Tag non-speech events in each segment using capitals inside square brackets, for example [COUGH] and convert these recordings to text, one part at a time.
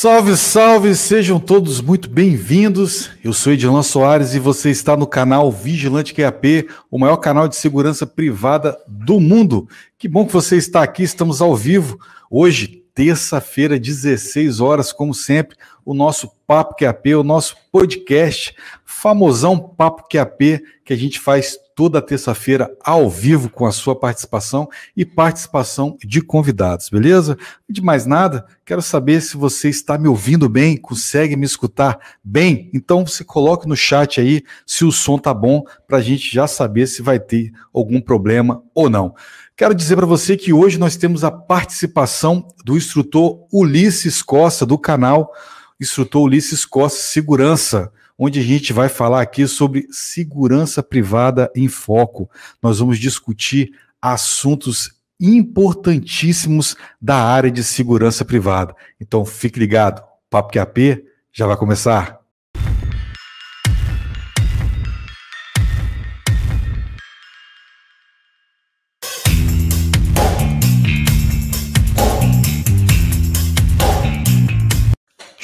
Salve, salve, sejam todos muito bem-vindos. Eu sou Edilan Soares e você está no canal Vigilante QAP, o maior canal de segurança privada do mundo. Que bom que você está aqui, estamos ao vivo. Hoje, terça-feira, 16 horas, como sempre, o nosso Papo QAP, o nosso podcast, famosão Papo QAP, que a gente faz toda terça-feira ao vivo com a sua participação e participação de convidados, beleza? De mais nada, quero saber se você está me ouvindo bem, consegue me escutar bem. Então você coloque no chat aí se o som tá bom para a gente já saber se vai ter algum problema ou não. Quero dizer para você que hoje nós temos a participação do instrutor Ulisses Costa do canal Instrutor Ulisses Costa Segurança onde a gente vai falar aqui sobre segurança privada em foco. Nós vamos discutir assuntos importantíssimos da área de segurança privada. Então fique ligado, Papo QAP já vai começar.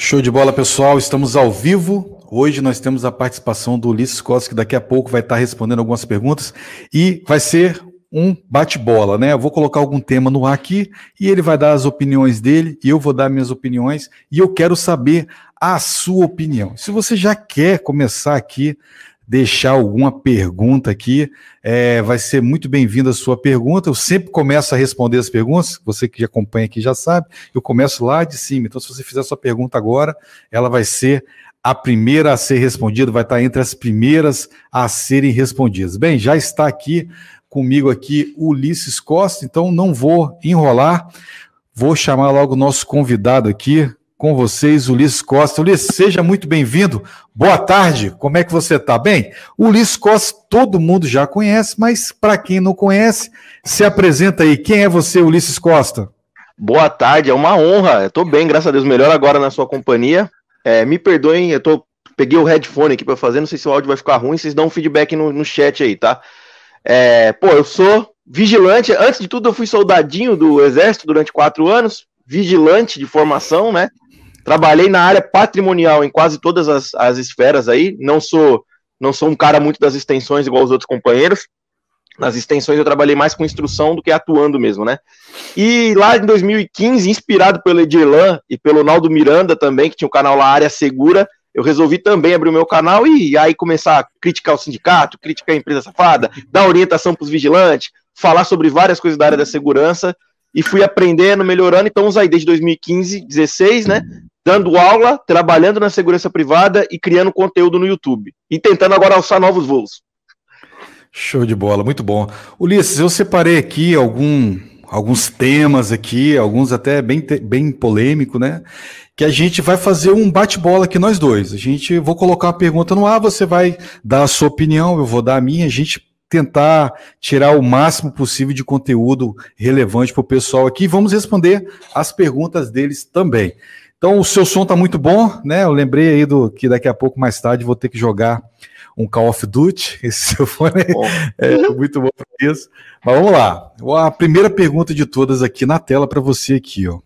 Show de bola, pessoal. Estamos ao vivo Hoje nós temos a participação do Ulisses Costa, que daqui a pouco vai estar respondendo algumas perguntas e vai ser um bate-bola, né? Eu vou colocar algum tema no ar aqui e ele vai dar as opiniões dele e eu vou dar minhas opiniões e eu quero saber a sua opinião. Se você já quer começar aqui, deixar alguma pergunta aqui, é, vai ser muito bem-vinda a sua pergunta. Eu sempre começo a responder as perguntas, você que acompanha aqui já sabe, eu começo lá de cima. Então, se você fizer a sua pergunta agora, ela vai ser a primeira a ser respondida, vai estar entre as primeiras a serem respondidas. Bem, já está aqui comigo aqui Ulisses Costa, então não vou enrolar, vou chamar logo o nosso convidado aqui com vocês, Ulisses Costa. Ulisses, seja muito bem-vindo. Boa tarde. Como é que você está? Bem, Ulisses Costa todo mundo já conhece, mas para quem não conhece, se apresenta aí. Quem é você, Ulisses Costa? Boa tarde, é uma honra. Estou bem, graças a Deus, melhor agora na sua companhia. É, me perdoem, eu tô, peguei o headphone aqui para fazer, não sei se o áudio vai ficar ruim, vocês dão um feedback no, no chat aí, tá? É, pô, eu sou vigilante, antes de tudo eu fui soldadinho do exército durante quatro anos, vigilante de formação, né? Trabalhei na área patrimonial em quase todas as, as esferas aí, não sou não sou um cara muito das extensões igual os outros companheiros, nas extensões eu trabalhei mais com instrução do que atuando mesmo, né? E lá em 2015, inspirado pelo Edirlan e pelo Naldo Miranda também, que tinha o um canal lá Área Segura, eu resolvi também abrir o meu canal e aí começar a criticar o sindicato, criticar a empresa safada, dar orientação para os vigilantes, falar sobre várias coisas da área da segurança e fui aprendendo, melhorando. Então, usei desde 2015, 16, né? Dando aula, trabalhando na segurança privada e criando conteúdo no YouTube. E tentando agora alçar novos voos. Show de bola, muito bom. Ulisses, eu separei aqui algum, alguns temas aqui, alguns até bem, bem polêmico, né? Que a gente vai fazer um bate-bola aqui nós dois. A gente vou colocar uma pergunta no ar, você vai dar a sua opinião, eu vou dar a minha, a gente tentar tirar o máximo possível de conteúdo relevante para o pessoal aqui. Vamos responder as perguntas deles também. Então, o seu som está muito bom, né? Eu lembrei aí do que daqui a pouco mais tarde vou ter que jogar um Call of Duty. [LAUGHS] Esse seu fone é, [LAUGHS] é muito bom para isso. Mas vamos lá. A primeira pergunta de todas aqui na tela para você aqui, ó.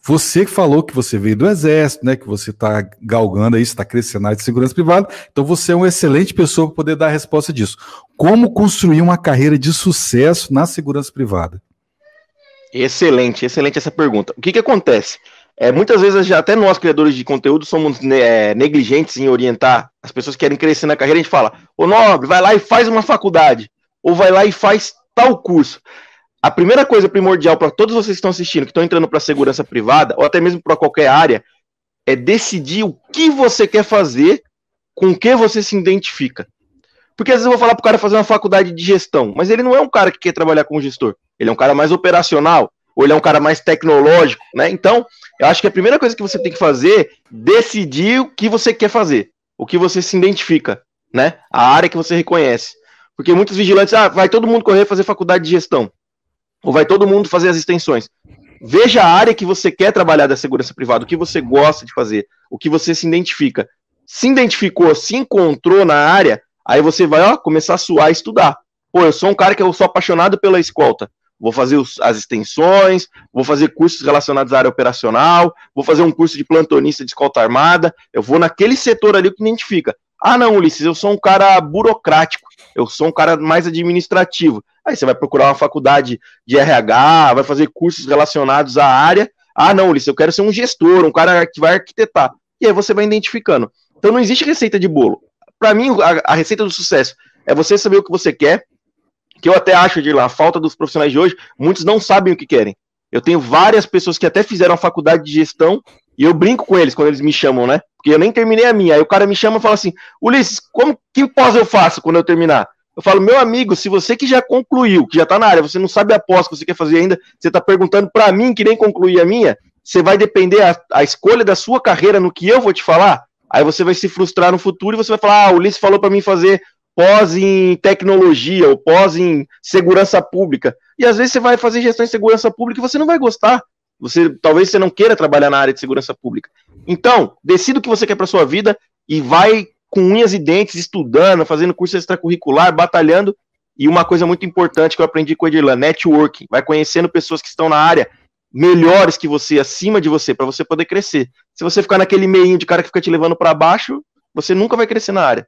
Você que falou que você veio do exército, né? Que você está galgando aí, está crescendo na área de segurança privada. Então você é uma excelente pessoa para poder dar a resposta disso. Como construir uma carreira de sucesso na segurança privada? Excelente, excelente essa pergunta. O que que acontece? É, muitas vezes, até nós, criadores de conteúdo, somos né, negligentes em orientar as pessoas que querem crescer na carreira. A gente fala, ô nobre, vai lá e faz uma faculdade, ou vai lá e faz tal curso. A primeira coisa primordial para todos vocês que estão assistindo, que estão entrando para a segurança privada, ou até mesmo para qualquer área, é decidir o que você quer fazer, com o que você se identifica. Porque às vezes eu vou falar para o cara fazer uma faculdade de gestão, mas ele não é um cara que quer trabalhar como gestor. Ele é um cara mais operacional, ou ele é um cara mais tecnológico, né? Então, eu acho que a primeira coisa que você tem que fazer decidir o que você quer fazer, o que você se identifica, né? A área que você reconhece. Porque muitos vigilantes, ah, vai todo mundo correr fazer faculdade de gestão, ou vai todo mundo fazer as extensões. Veja a área que você quer trabalhar da segurança privada, o que você gosta de fazer, o que você se identifica. Se identificou, se encontrou na área, aí você vai ó, começar a suar e estudar. Pô, eu sou um cara que eu sou apaixonado pela escolta. Vou fazer os, as extensões, vou fazer cursos relacionados à área operacional, vou fazer um curso de plantonista de escolta armada, eu vou naquele setor ali que identifica. Ah, não, Ulisses, eu sou um cara burocrático, eu sou um cara mais administrativo. Aí você vai procurar uma faculdade de RH, vai fazer cursos relacionados à área. Ah, não, Ulisses, eu quero ser um gestor, um cara que vai arquitetar. E aí você vai identificando. Então não existe receita de bolo. Para mim, a, a, receita do sucesso é você saber o que você quer, que eu até acho de lá, a falta dos profissionais de hoje, muitos não sabem o que querem. Eu tenho várias pessoas que até fizeram a faculdade de gestão e eu brinco com eles quando eles me chamam, né? Porque eu nem terminei a minha. Aí o cara me chama e fala assim: Ulisses, como que pós eu faço quando eu terminar? Eu falo, meu amigo, se você que já concluiu, que já tá na área, você não sabe a pós que você quer fazer ainda, você tá perguntando para mim que nem concluí a minha, você vai depender a, a escolha da sua carreira no que eu vou te falar? Aí você vai se frustrar no futuro e você vai falar: ah, o Ulisses falou para mim fazer pós em tecnologia ou pós em segurança pública. E às vezes você vai fazer gestão em segurança pública e você não vai gostar. Você talvez você não queira trabalhar na área de segurança pública. Então, decida o que você quer para sua vida e vai com unhas e dentes estudando, fazendo curso extracurricular, batalhando. E uma coisa muito importante que eu aprendi com o Edirlan, networking. Vai conhecendo pessoas que estão na área melhores que você, acima de você, para você poder crescer. Se você ficar naquele meio de cara que fica te levando para baixo, você nunca vai crescer na área.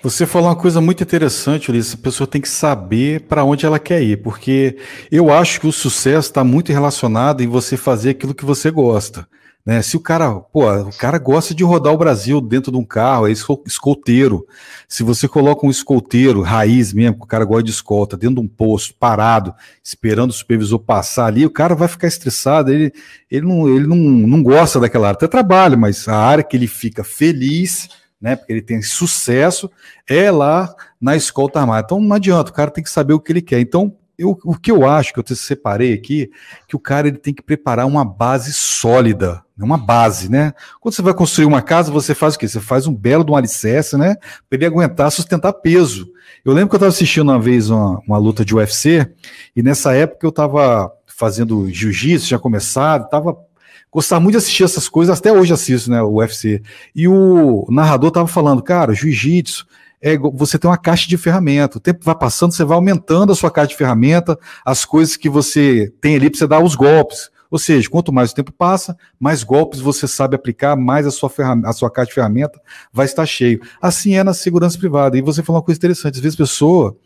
Você falou uma coisa muito interessante, Ulisses. A pessoa tem que saber para onde ela quer ir, porque eu acho que o sucesso está muito relacionado em você fazer aquilo que você gosta. Né? Se o cara, pô, o cara gosta de rodar o Brasil dentro de um carro, é escolteiro. Se você coloca um escolteiro raiz mesmo, que o cara gosta de escolta, dentro de um posto, parado, esperando o supervisor passar ali, o cara vai ficar estressado, ele, ele, não, ele não, não gosta daquela área. Até trabalha, mas a área que ele fica feliz né? Porque ele tem sucesso, é lá na escolta armada. Então não adianta, o cara tem que saber o que ele quer. Então, eu, o que eu acho que eu te separei aqui, que o cara ele tem que preparar uma base sólida, né? uma base, né? Quando você vai construir uma casa, você faz o quê? Você faz um belo de um alicerce, né? Para ele aguentar, sustentar peso. Eu lembro que eu estava assistindo uma vez uma, uma luta de UFC, e nessa época eu estava fazendo jiu-jitsu, já começado, estava gostava muito de assistir essas coisas, até hoje assisto, né, o UFC. E o narrador tava falando, cara, jiu-jitsu, é, você tem uma caixa de ferramenta. O tempo vai passando, você vai aumentando a sua caixa de ferramenta, as coisas que você tem ali para você dar os golpes. Ou seja, quanto mais o tempo passa, mais golpes você sabe aplicar, mais a sua, a sua caixa de ferramenta vai estar cheio. Assim é na segurança privada. E você falou uma coisa interessante: às vezes a pessoa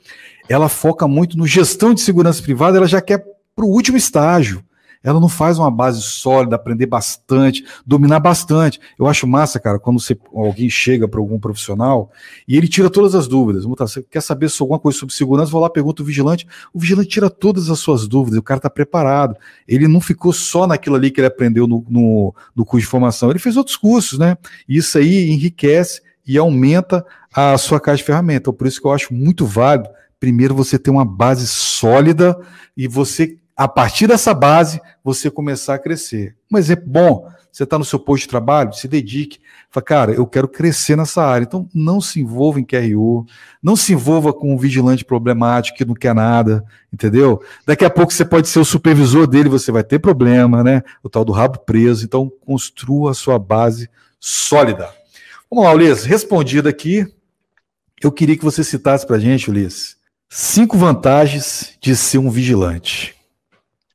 ela foca muito no gestão de segurança privada, ela já quer para o último estágio ela não faz uma base sólida, aprender bastante, dominar bastante. Eu acho massa, cara, quando você, alguém chega para algum profissional e ele tira todas as dúvidas. Você quer saber se alguma coisa sobre segurança? Vou lá, pergunta o vigilante. O vigilante tira todas as suas dúvidas, o cara está preparado. Ele não ficou só naquilo ali que ele aprendeu no, no, no curso de formação, ele fez outros cursos, né? E isso aí enriquece e aumenta a sua caixa de ferramentas. Então, por isso que eu acho muito válido, primeiro, você ter uma base sólida e você a partir dessa base, você começar a crescer. Um exemplo bom, você está no seu posto de trabalho, se dedique. Fala, cara, eu quero crescer nessa área. Então, não se envolva em QRU, não se envolva com um vigilante problemático que não quer nada, entendeu? Daqui a pouco você pode ser o supervisor dele, você vai ter problema, né? O tal do rabo preso. Então, construa a sua base sólida. Vamos lá, Ulisses, respondido aqui. Eu queria que você citasse para gente, Ulisses, cinco vantagens de ser um vigilante.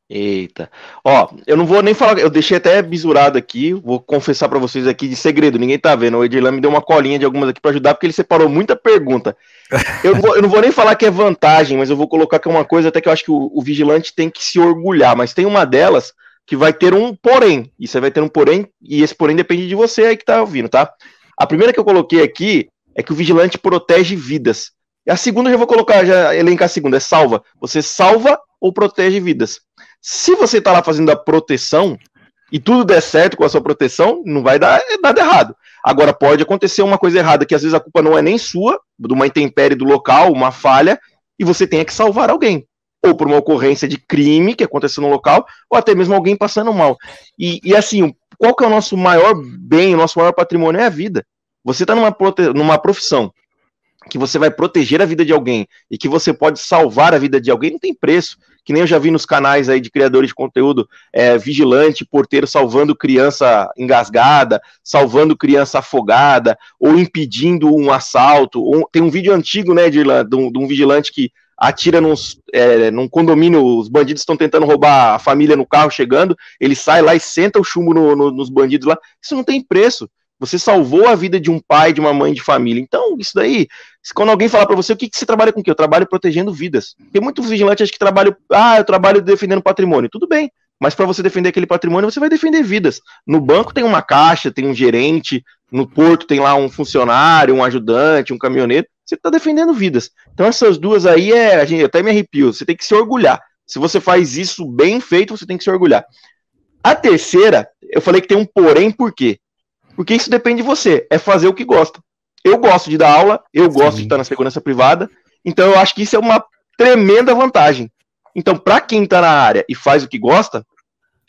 Eita. Ó, eu não vou nem falar, eu deixei até bisurado aqui, vou confessar para vocês aqui de segredo, ninguém tá vendo. O Edirlan me deu uma colinha de algumas aqui para ajudar, porque ele separou muita pergunta. [LAUGHS] Eu não, vou, eu não, vou, nem falar que é vantagem, mas eu vou colocar que é uma coisa até que eu acho que o, o, vigilante tem que se orgulhar, mas tem uma delas que vai ter um porém, e você vai ter um porém, e esse porém depende de você aí que tá ouvindo, tá? A primeira que eu coloquei aqui é que o vigilante protege vidas. E a segunda eu já vou colocar, já elencar a segunda, é salva. Você salva ou protege vidas. Se você está lá fazendo a proteção e tudo der certo com a sua proteção, não vai dar nada errado. Agora, pode acontecer uma coisa errada, que às vezes a culpa não é nem sua, de uma intempérie do local, uma falha, e você tenha que salvar alguém. Ou por uma ocorrência de crime que aconteceu no local, ou até mesmo alguém passando mal. E, e assim, qual que é o nosso maior bem, o nosso maior patrimônio é a vida. Você está numa, numa profissão que você vai proteger a vida de alguém e que você pode salvar a vida de alguém, não tem preço que nem eu já vi nos canais aí de criadores de conteúdo, é, vigilante, porteiro salvando criança engasgada, salvando criança afogada, ou impedindo um assalto. Ou, tem um vídeo antigo, né, de, de, um, de um vigilante que atira nos, é, num condomínio, os bandidos estão tentando roubar a família no carro chegando, ele sai lá e senta o chumbo no, no, nos bandidos lá. Isso não tem preço. Você salvou a vida de um pai, de uma mãe de família. Então, isso daí, quando alguém falar para você, o que, que você trabalha com o quê? Eu trabalho protegendo vidas. Tem muito vigilante acho que trabalho, ah, eu trabalho defendendo patrimônio. Tudo bem, mas para você defender aquele patrimônio, você vai defender vidas. No banco tem uma caixa, tem um gerente, no porto tem lá um funcionário, um ajudante, um caminhoneiro. Você está defendendo vidas. Então essas duas aí é, a gente até me arrepio. Você tem que se orgulhar. Se você faz isso bem feito, você tem que se orgulhar. A terceira, eu falei que tem um porém, por quê? Porque isso depende de você, é fazer o que gosta. Eu gosto de dar aula, eu gosto Sim. de estar na segurança privada, então eu acho que isso é uma tremenda vantagem. Então, para quem está na área e faz o que gosta,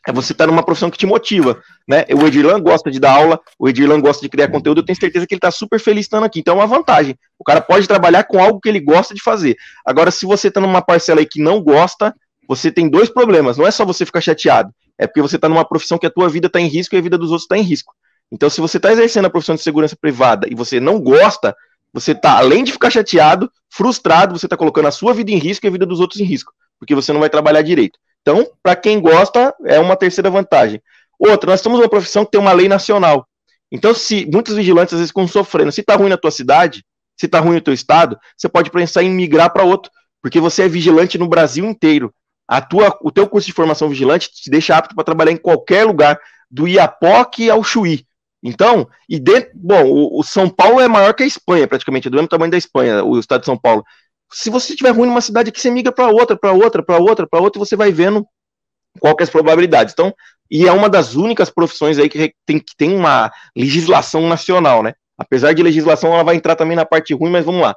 é você estar tá numa profissão que te motiva, né? O Edirlan gosta de dar aula, o Edirlan gosta de criar conteúdo, eu tenho certeza que ele está super feliz estando aqui. Então é uma vantagem. O cara pode trabalhar com algo que ele gosta de fazer. Agora, se você está numa parcela aí que não gosta, você tem dois problemas. Não é só você ficar chateado, é porque você está numa profissão que a tua vida está em risco e a vida dos outros está em risco. Então, se você está exercendo a profissão de segurança privada e você não gosta, você está, além de ficar chateado, frustrado, você está colocando a sua vida em risco e a vida dos outros em risco, porque você não vai trabalhar direito. Então, para quem gosta, é uma terceira vantagem. Outra, nós estamos numa profissão que tem uma lei nacional. Então, se muitos vigilantes às vezes ficam sofrendo, se está ruim na tua cidade, se está ruim no teu estado, você pode pensar em migrar para outro, porque você é vigilante no Brasil inteiro. A tua, o teu curso de formação vigilante te deixa apto para trabalhar em qualquer lugar, do Iapoque ao Chuí. Então, e dentro, bom, o, o, São Paulo é maior que a Espanha, praticamente, é do mesmo tamanho da Espanha, o estado de São Paulo. Se você estiver ruim numa cidade aqui, você migra para outra, para outra, para outra, para outra, e você vai vendo qual que é as probabilidades. Então, e é uma das únicas profissões aí que tem, que tem uma legislação nacional, né? Apesar de legislação, ela vai entrar também na parte ruim, mas vamos lá.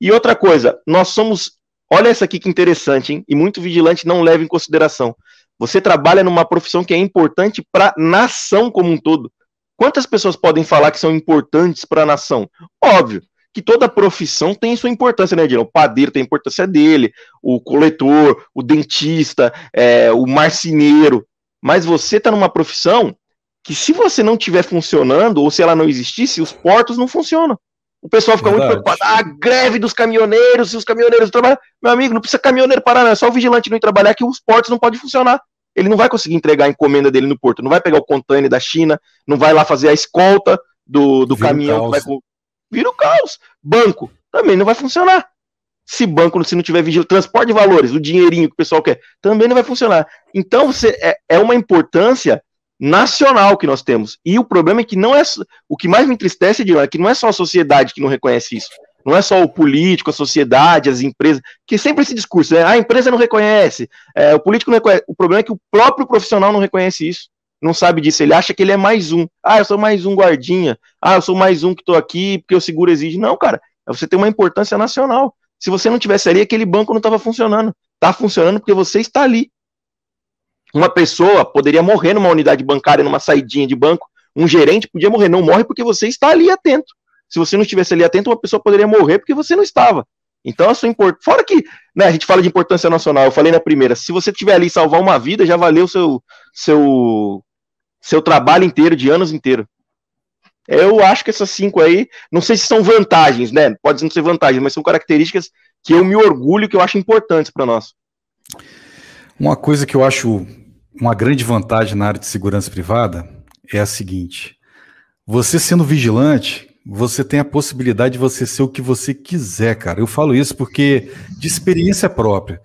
E outra coisa, nós somos, olha essa aqui que interessante, hein? E muito vigilante não leva em consideração. Você trabalha numa profissão que é importante para a nação como um todo. Quantas pessoas podem falar que são importantes para a nação? Óbvio que toda profissão tem sua importância, né, Edilon? O padeiro tem a importância dele, o coletor, o dentista, é, o marceneiro. Mas você está numa profissão que, se você não estiver funcionando, ou se ela não existisse, os portos não funcionam. O pessoal fica Verdade. muito preocupado. Ah, greve dos caminhoneiros, se os caminhoneiros trabalham. Meu amigo, não precisa caminhoneiro parar, não. É só o vigilante não ir trabalhar que os portos não podem funcionar ele não vai conseguir entregar a encomenda dele no porto, não vai pegar o container da China, não vai lá fazer a escolta do, do caminhão. Vai, vira o caos. Banco também não vai funcionar. Se banco, se não tiver vigilância, transporte de valores, o dinheirinho que o pessoal quer, também não vai funcionar. Então, você, é, é uma importância nacional que nós temos. E o problema é que não é. O que mais me entristece, Dylan, é que não é só a sociedade que não reconhece isso. Não é só o político, a sociedade, as empresas, que sempre esse discurso, né? Ah, a empresa não reconhece, é, o político não reconhece. O problema é que o próprio profissional não reconhece isso, não sabe disso. Ele acha que ele é mais um. Ah, eu sou mais um guardinha. Ah, eu sou mais um que estou aqui porque o seguro exige. Não, cara, é você tem uma importância nacional. Se você não tivesse ali, aquele banco não estava funcionando. Está funcionando porque você está ali. Uma pessoa poderia morrer numa unidade bancária, numa saidinha de banco. Um gerente podia morrer. Não morre porque você está ali atento se você não estivesse ali atento, uma pessoa poderia morrer porque você não estava. Então, a sua import... fora que né, a gente fala de importância nacional, eu falei na primeira, se você estiver ali salvar uma vida, já valeu seu seu seu trabalho inteiro, de anos inteiro. Eu acho que essas cinco aí, não sei se são vantagens, né? Pode não ser vantagens, mas são características que eu me orgulho, que eu acho importantes para nós. Uma coisa que eu acho uma grande vantagem na área de segurança privada é a seguinte: você sendo vigilante, você tem a possibilidade de você ser o que você quiser, cara. Eu falo isso porque de experiência própria.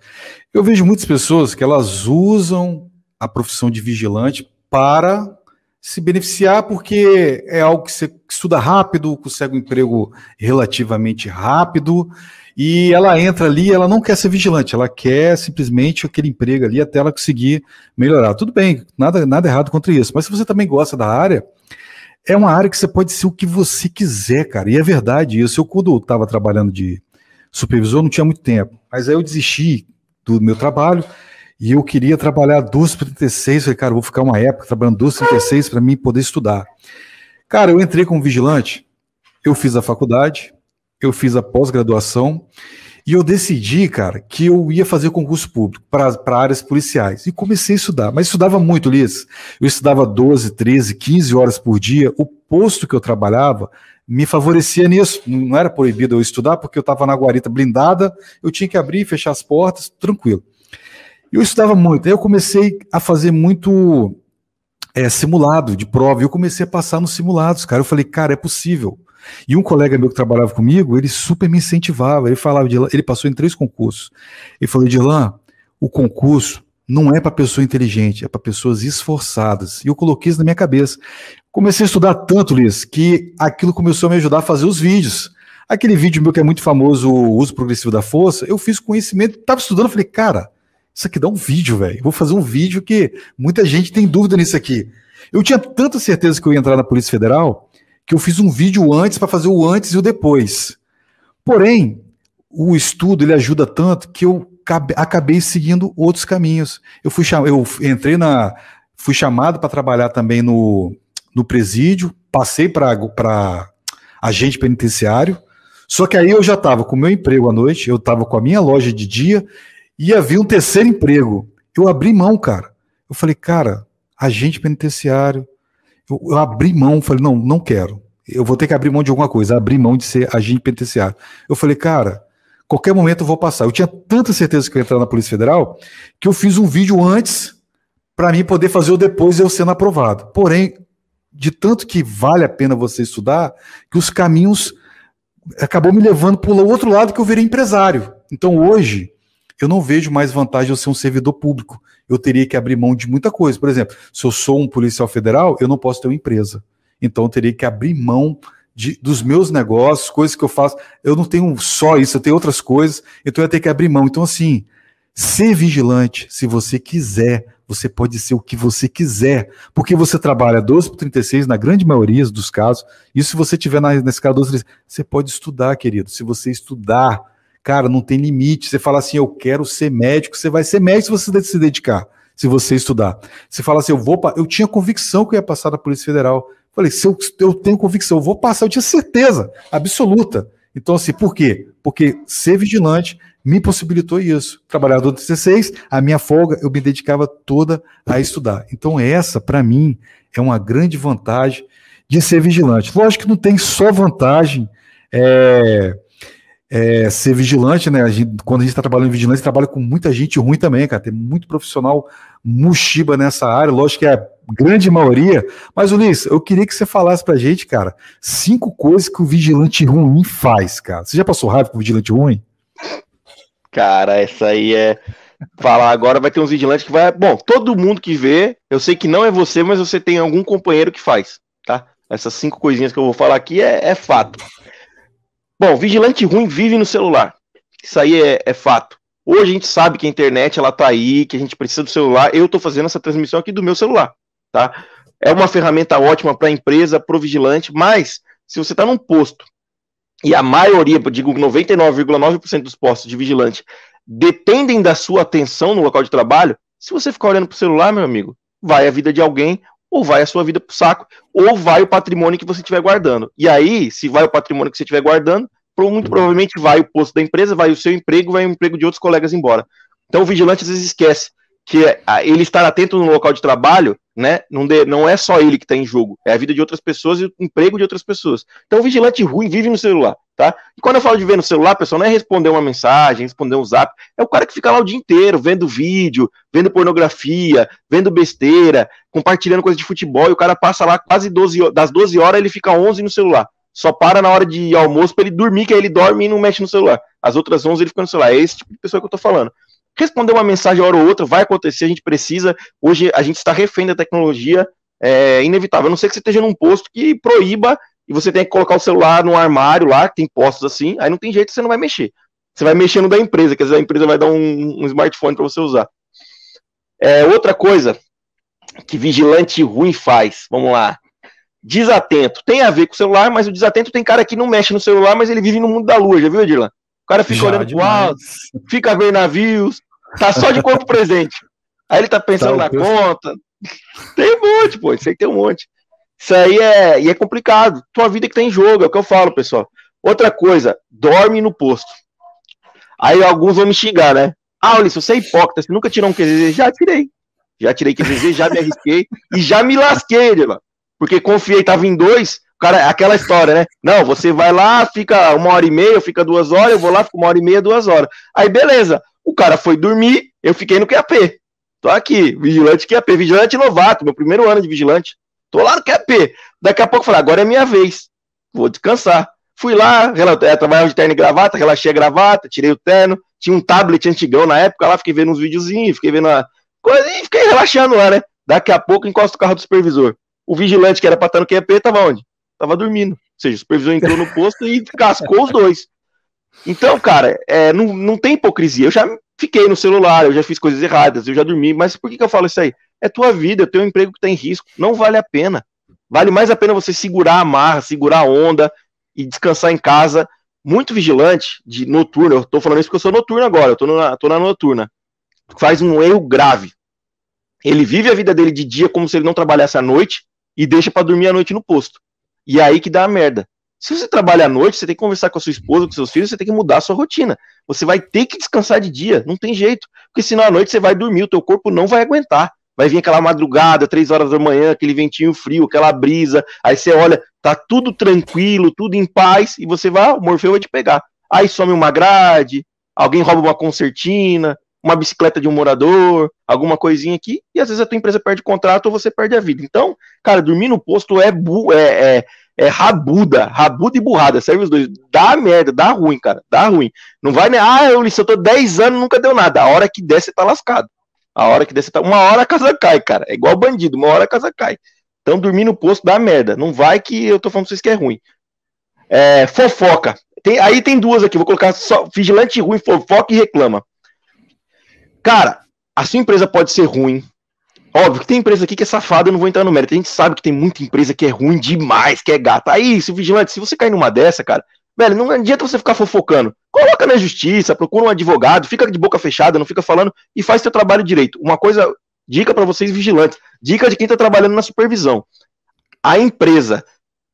Eu vejo muitas pessoas que elas usam a profissão de vigilante para se beneficiar porque é algo que você estuda rápido, consegue um emprego relativamente rápido e ela entra ali, ela não quer ser vigilante, ela quer simplesmente aquele emprego ali até ela conseguir melhorar. Tudo bem, nada, nada errado contra isso, mas se você também gosta da área, é uma área que você pode ser o que você quiser, cara. E é verdade isso. Eu, quando estava trabalhando de supervisor, não tinha muito tempo. Mas aí eu desisti do meu trabalho e eu queria trabalhar 236. Falei, cara, vou ficar uma época trabalhando 236 para mim poder estudar. Cara, eu entrei como vigilante, eu fiz a faculdade, eu fiz a pós-graduação E eu decidi, cara, que eu ia fazer concurso público para áreas policiais. E comecei a estudar, mas estudava muito, Liz. Eu estudava 12, 13, 15 horas por dia. O posto que eu trabalhava me favorecia nisso. Não era proibido eu estudar, porque eu estava na guarita blindada, eu tinha que abrir e fechar as portas, tranquilo. Eu estudava muito. Aí eu comecei a fazer muito é, simulado de prova. E eu comecei a passar nos simulados, cara. Eu falei, cara, é possível. E um colega meu que trabalhava comigo, ele super me incentivava. Ele falava, de, ele passou em três concursos. Ele falou, Dilan, o concurso não é para pessoa inteligente, é para pessoas esforçadas. E eu coloquei isso na minha cabeça. Comecei a estudar tanto, Liz, que aquilo começou a me ajudar a fazer os vídeos. Aquele vídeo meu que é muito famoso, o uso progressivo da força, eu fiz conhecimento, estava estudando, falei, cara, isso aqui dá um vídeo, velho. Vou fazer um vídeo que muita gente tem dúvida nisso aqui. Eu tinha tanta certeza que eu ia entrar na Polícia Federal que eu fiz um vídeo antes para fazer o antes e o depois. Porém, o estudo ele ajuda tanto que eu acabei seguindo outros caminhos. Eu fui eu entrei na fui chamado para trabalhar também no, no presídio, passei para agente penitenciário. Só que aí eu já estava com o meu emprego à noite, eu estava com a minha loja de dia e havia um terceiro emprego. Eu abri mão, cara. Eu falei, cara, agente penitenciário, eu, abri mão, falei, não, não quero. Eu vou ter que abrir mão de alguma coisa, abrir mão de ser agente penitenciário. Eu falei, cara, qualquer momento eu vou passar. Eu tinha tanta certeza que eu ia entrar na Polícia Federal que eu fiz um vídeo antes para mim poder fazer o depois eu sendo aprovado. Porém, de tanto que vale a pena você estudar, que os caminhos acabou me levando para o outro lado que eu virei empresário. Então hoje eu não vejo mais vantagem eu ser um servidor público. Eu teria que abrir mão de muita coisa. Por exemplo, se eu sou um policial federal, eu não posso ter uma empresa. Então eu teria que abrir mão de, dos meus negócios, coisas que eu faço. Eu não tenho só isso, eu tenho outras coisas, então eu ia ter que abrir mão. Então, assim, ser vigilante, se você quiser, você pode ser o que você quiser, porque você trabalha 12 por 36 na grande maioria dos casos. Isso se você tiver na, na escala 12 você pode estudar, querido. Se você estudar, Cara, não tem limite. Você fala assim, eu quero ser médico, você vai ser médico se você se dedicar, se você estudar. Você fala assim, eu vou. Eu tinha convicção que eu ia passar da Polícia Federal. Falei, se eu, eu tenho convicção, eu vou passar, eu tinha certeza absoluta. Então, assim, por quê? Porque ser vigilante me possibilitou isso. Trabalhador do 16, a minha folga, eu me dedicava toda a estudar. Então, essa, para mim, é uma grande vantagem de ser vigilante. Lógico que não tem só vantagem. É, é, ser vigilante, né? A gente, quando a gente está trabalhando em vigilância, trabalha com muita gente ruim também, cara. Tem muito profissional muxiba nessa área, lógico que é a grande maioria. Mas, Ulisses, eu queria que você falasse pra gente, cara, cinco coisas que o vigilante ruim faz, cara. Você já passou raiva com o vigilante ruim? Cara, essa aí é. Falar agora vai ter uns vigilantes que vai. Bom, todo mundo que vê, eu sei que não é você, mas você tem algum companheiro que faz, tá? Essas cinco coisinhas que eu vou falar aqui é, é fato. Bom, vigilante ruim vive no celular. Isso aí é, é, fato. Hoje a gente sabe que a internet ela tá aí, que a gente precisa do celular. Eu estou fazendo essa transmissão aqui do meu celular, tá? É uma ferramenta ótima para a empresa, para o vigilante, mas se você está num posto e a maioria, digo 99,9% dos postos de vigilante dependem da sua atenção no local de trabalho, se você ficar olhando para o celular, meu amigo, vai a vida de alguém ou vai a sua vida pro saco, ou vai o patrimônio que você estiver guardando. E aí, se vai o patrimônio que você estiver guardando, muito provavelmente vai o posto da empresa, vai o seu emprego, vai o emprego de outros colegas embora. Então o vigilante às vezes esquece que ele estar atento no local de trabalho, né, não, de, não é só ele que está em jogo, é a vida de outras pessoas e o emprego de outras pessoas. Então o vigilante ruim vive no celular. Tá? E quando eu falo de ver no celular, pessoal, não é responder uma mensagem, responder um zap, é o cara que fica lá o dia inteiro vendo vídeo, vendo pornografia, vendo besteira, compartilhando coisa de futebol, e o cara passa lá quase 12 das 12 horas, ele fica 11 no celular. Só para na hora de almoço para ele dormir, que aí ele dorme e não mexe no celular. As outras 11 ele fica no celular. É esse tipo de pessoa que eu tô falando. Responder uma mensagem hora ou outra vai acontecer, a gente precisa. Hoje a gente está refém da tecnologia, é inevitável. A não ser que você esteja num posto que proíba e você tem que colocar o celular no armário lá, que tem postos assim, aí não tem jeito, você não vai mexer. Você vai mexer no da empresa, quer dizer, a empresa vai dar um, um smartphone para você usar. É, outra coisa que vigilante ruim faz, vamos lá. Desatento. Tem a ver com o celular, mas o desatento tem cara que não mexe no celular, mas ele vive no mundo da lua, já viu, Edilan? O cara fica já, olhando pro alto, fica vendo navios, tá só de corpo presente. Aí ele tá pensando tá, na conta. Tem um monte, pô, isso aí tem um monte. Isso aí é, e é complicado. Tua vida que tem tá jogo, é o que eu falo, pessoal. Outra coisa, dorme no posto. Aí alguns vão me xingar, né? Ah, Ulisses, você é hipócrita, você nunca tirou um QZZ? Já tirei. Já tirei QZZ, já me arrisquei [LAUGHS] e já me lasquei, mano. Porque confiei, tava em dois, cara, aquela história, né? Não, você vai lá, fica uma hora e meia, fica duas horas, eu vou lá, fico uma hora e meia, duas horas. Aí, beleza. O cara foi dormir, eu fiquei no QAP. Tô aqui, vigilante QAP, vigilante novato, meu primeiro ano de vigilante. Tô lá no QAP. Daqui a pouco eu falei, agora é minha vez. Vou descansar. Fui lá, é, trabalhava de terno e gravata, relaxei a gravata, tirei o terno. Tinha um tablet antigão na época lá, fiquei vendo uns videozinhos, fiquei vendo a coisa e fiquei relaxando lá, né? Daqui a pouco encosta o carro do supervisor. O vigilante que era pra estar no QAP tava onde? Tava dormindo. Ou seja, o supervisor entrou no posto e [LAUGHS] cascou os dois. Então, cara, é, não, não tem hipocrisia. Eu já fiquei no celular, eu já fiz coisas erradas, eu já dormi, mas por que, que eu falo isso aí? É tua vida, é teu emprego que tá em risco. Não vale a pena. Vale mais a pena você segurar a marra, segurar a onda e descansar em casa. Muito vigilante de noturno. Eu tô falando isso porque eu sou noturno agora, eu tô na, tô na noturna. Faz um erro grave. Ele vive a vida dele de dia como se ele não trabalhasse à noite e deixa para dormir à noite no posto. E é aí que dá a merda. Se você trabalha à noite, você tem que conversar com a sua esposa, com seus filhos, você tem que mudar a sua rotina. Você vai ter que descansar de dia, não tem jeito. Porque senão à noite você vai dormir, o teu corpo não vai aguentar. Vai vir aquela madrugada, três horas da manhã, aquele ventinho frio, aquela brisa. Aí você olha, tá tudo tranquilo, tudo em paz, e você vai, o Morfeu vai te pegar. Aí some uma grade, alguém rouba uma concertina, uma bicicleta de um morador, alguma coisinha aqui, e às vezes a tua empresa perde contrato ou você perde a vida. Então, cara, dormir no posto é, é, é, é rabuda, rabuda e burrada, serve os dois. Dá merda, dá ruim, cara, dá ruim. Não vai, né? Ah, eu, eu tô 10 anos nunca deu nada. A hora que der, você tá lascado. A hora que der, você tá. Uma hora a casa cai, cara. É igual bandido, uma hora a casa cai. Então, dormir no posto dá merda. Não vai que eu tô falando pra vocês que é ruim. É, fofoca. Tem, aí tem duas aqui, vou colocar só vigilante ruim, fofoca e reclama. Cara, a sua empresa pode ser ruim. Óbvio que tem empresa aqui que é safada, eu não vou entrar no mérito. A gente sabe que tem muita empresa que é ruim demais, que é gata. Aí, se o vigilante, se você cair numa dessa, cara, velho, não adianta você ficar fofocando. Coloca na justiça, procura um advogado, fica de boca fechada, não fica falando e faz seu trabalho direito. Uma coisa, dica para vocês vigilantes, dica de quem tá trabalhando na supervisão. A empresa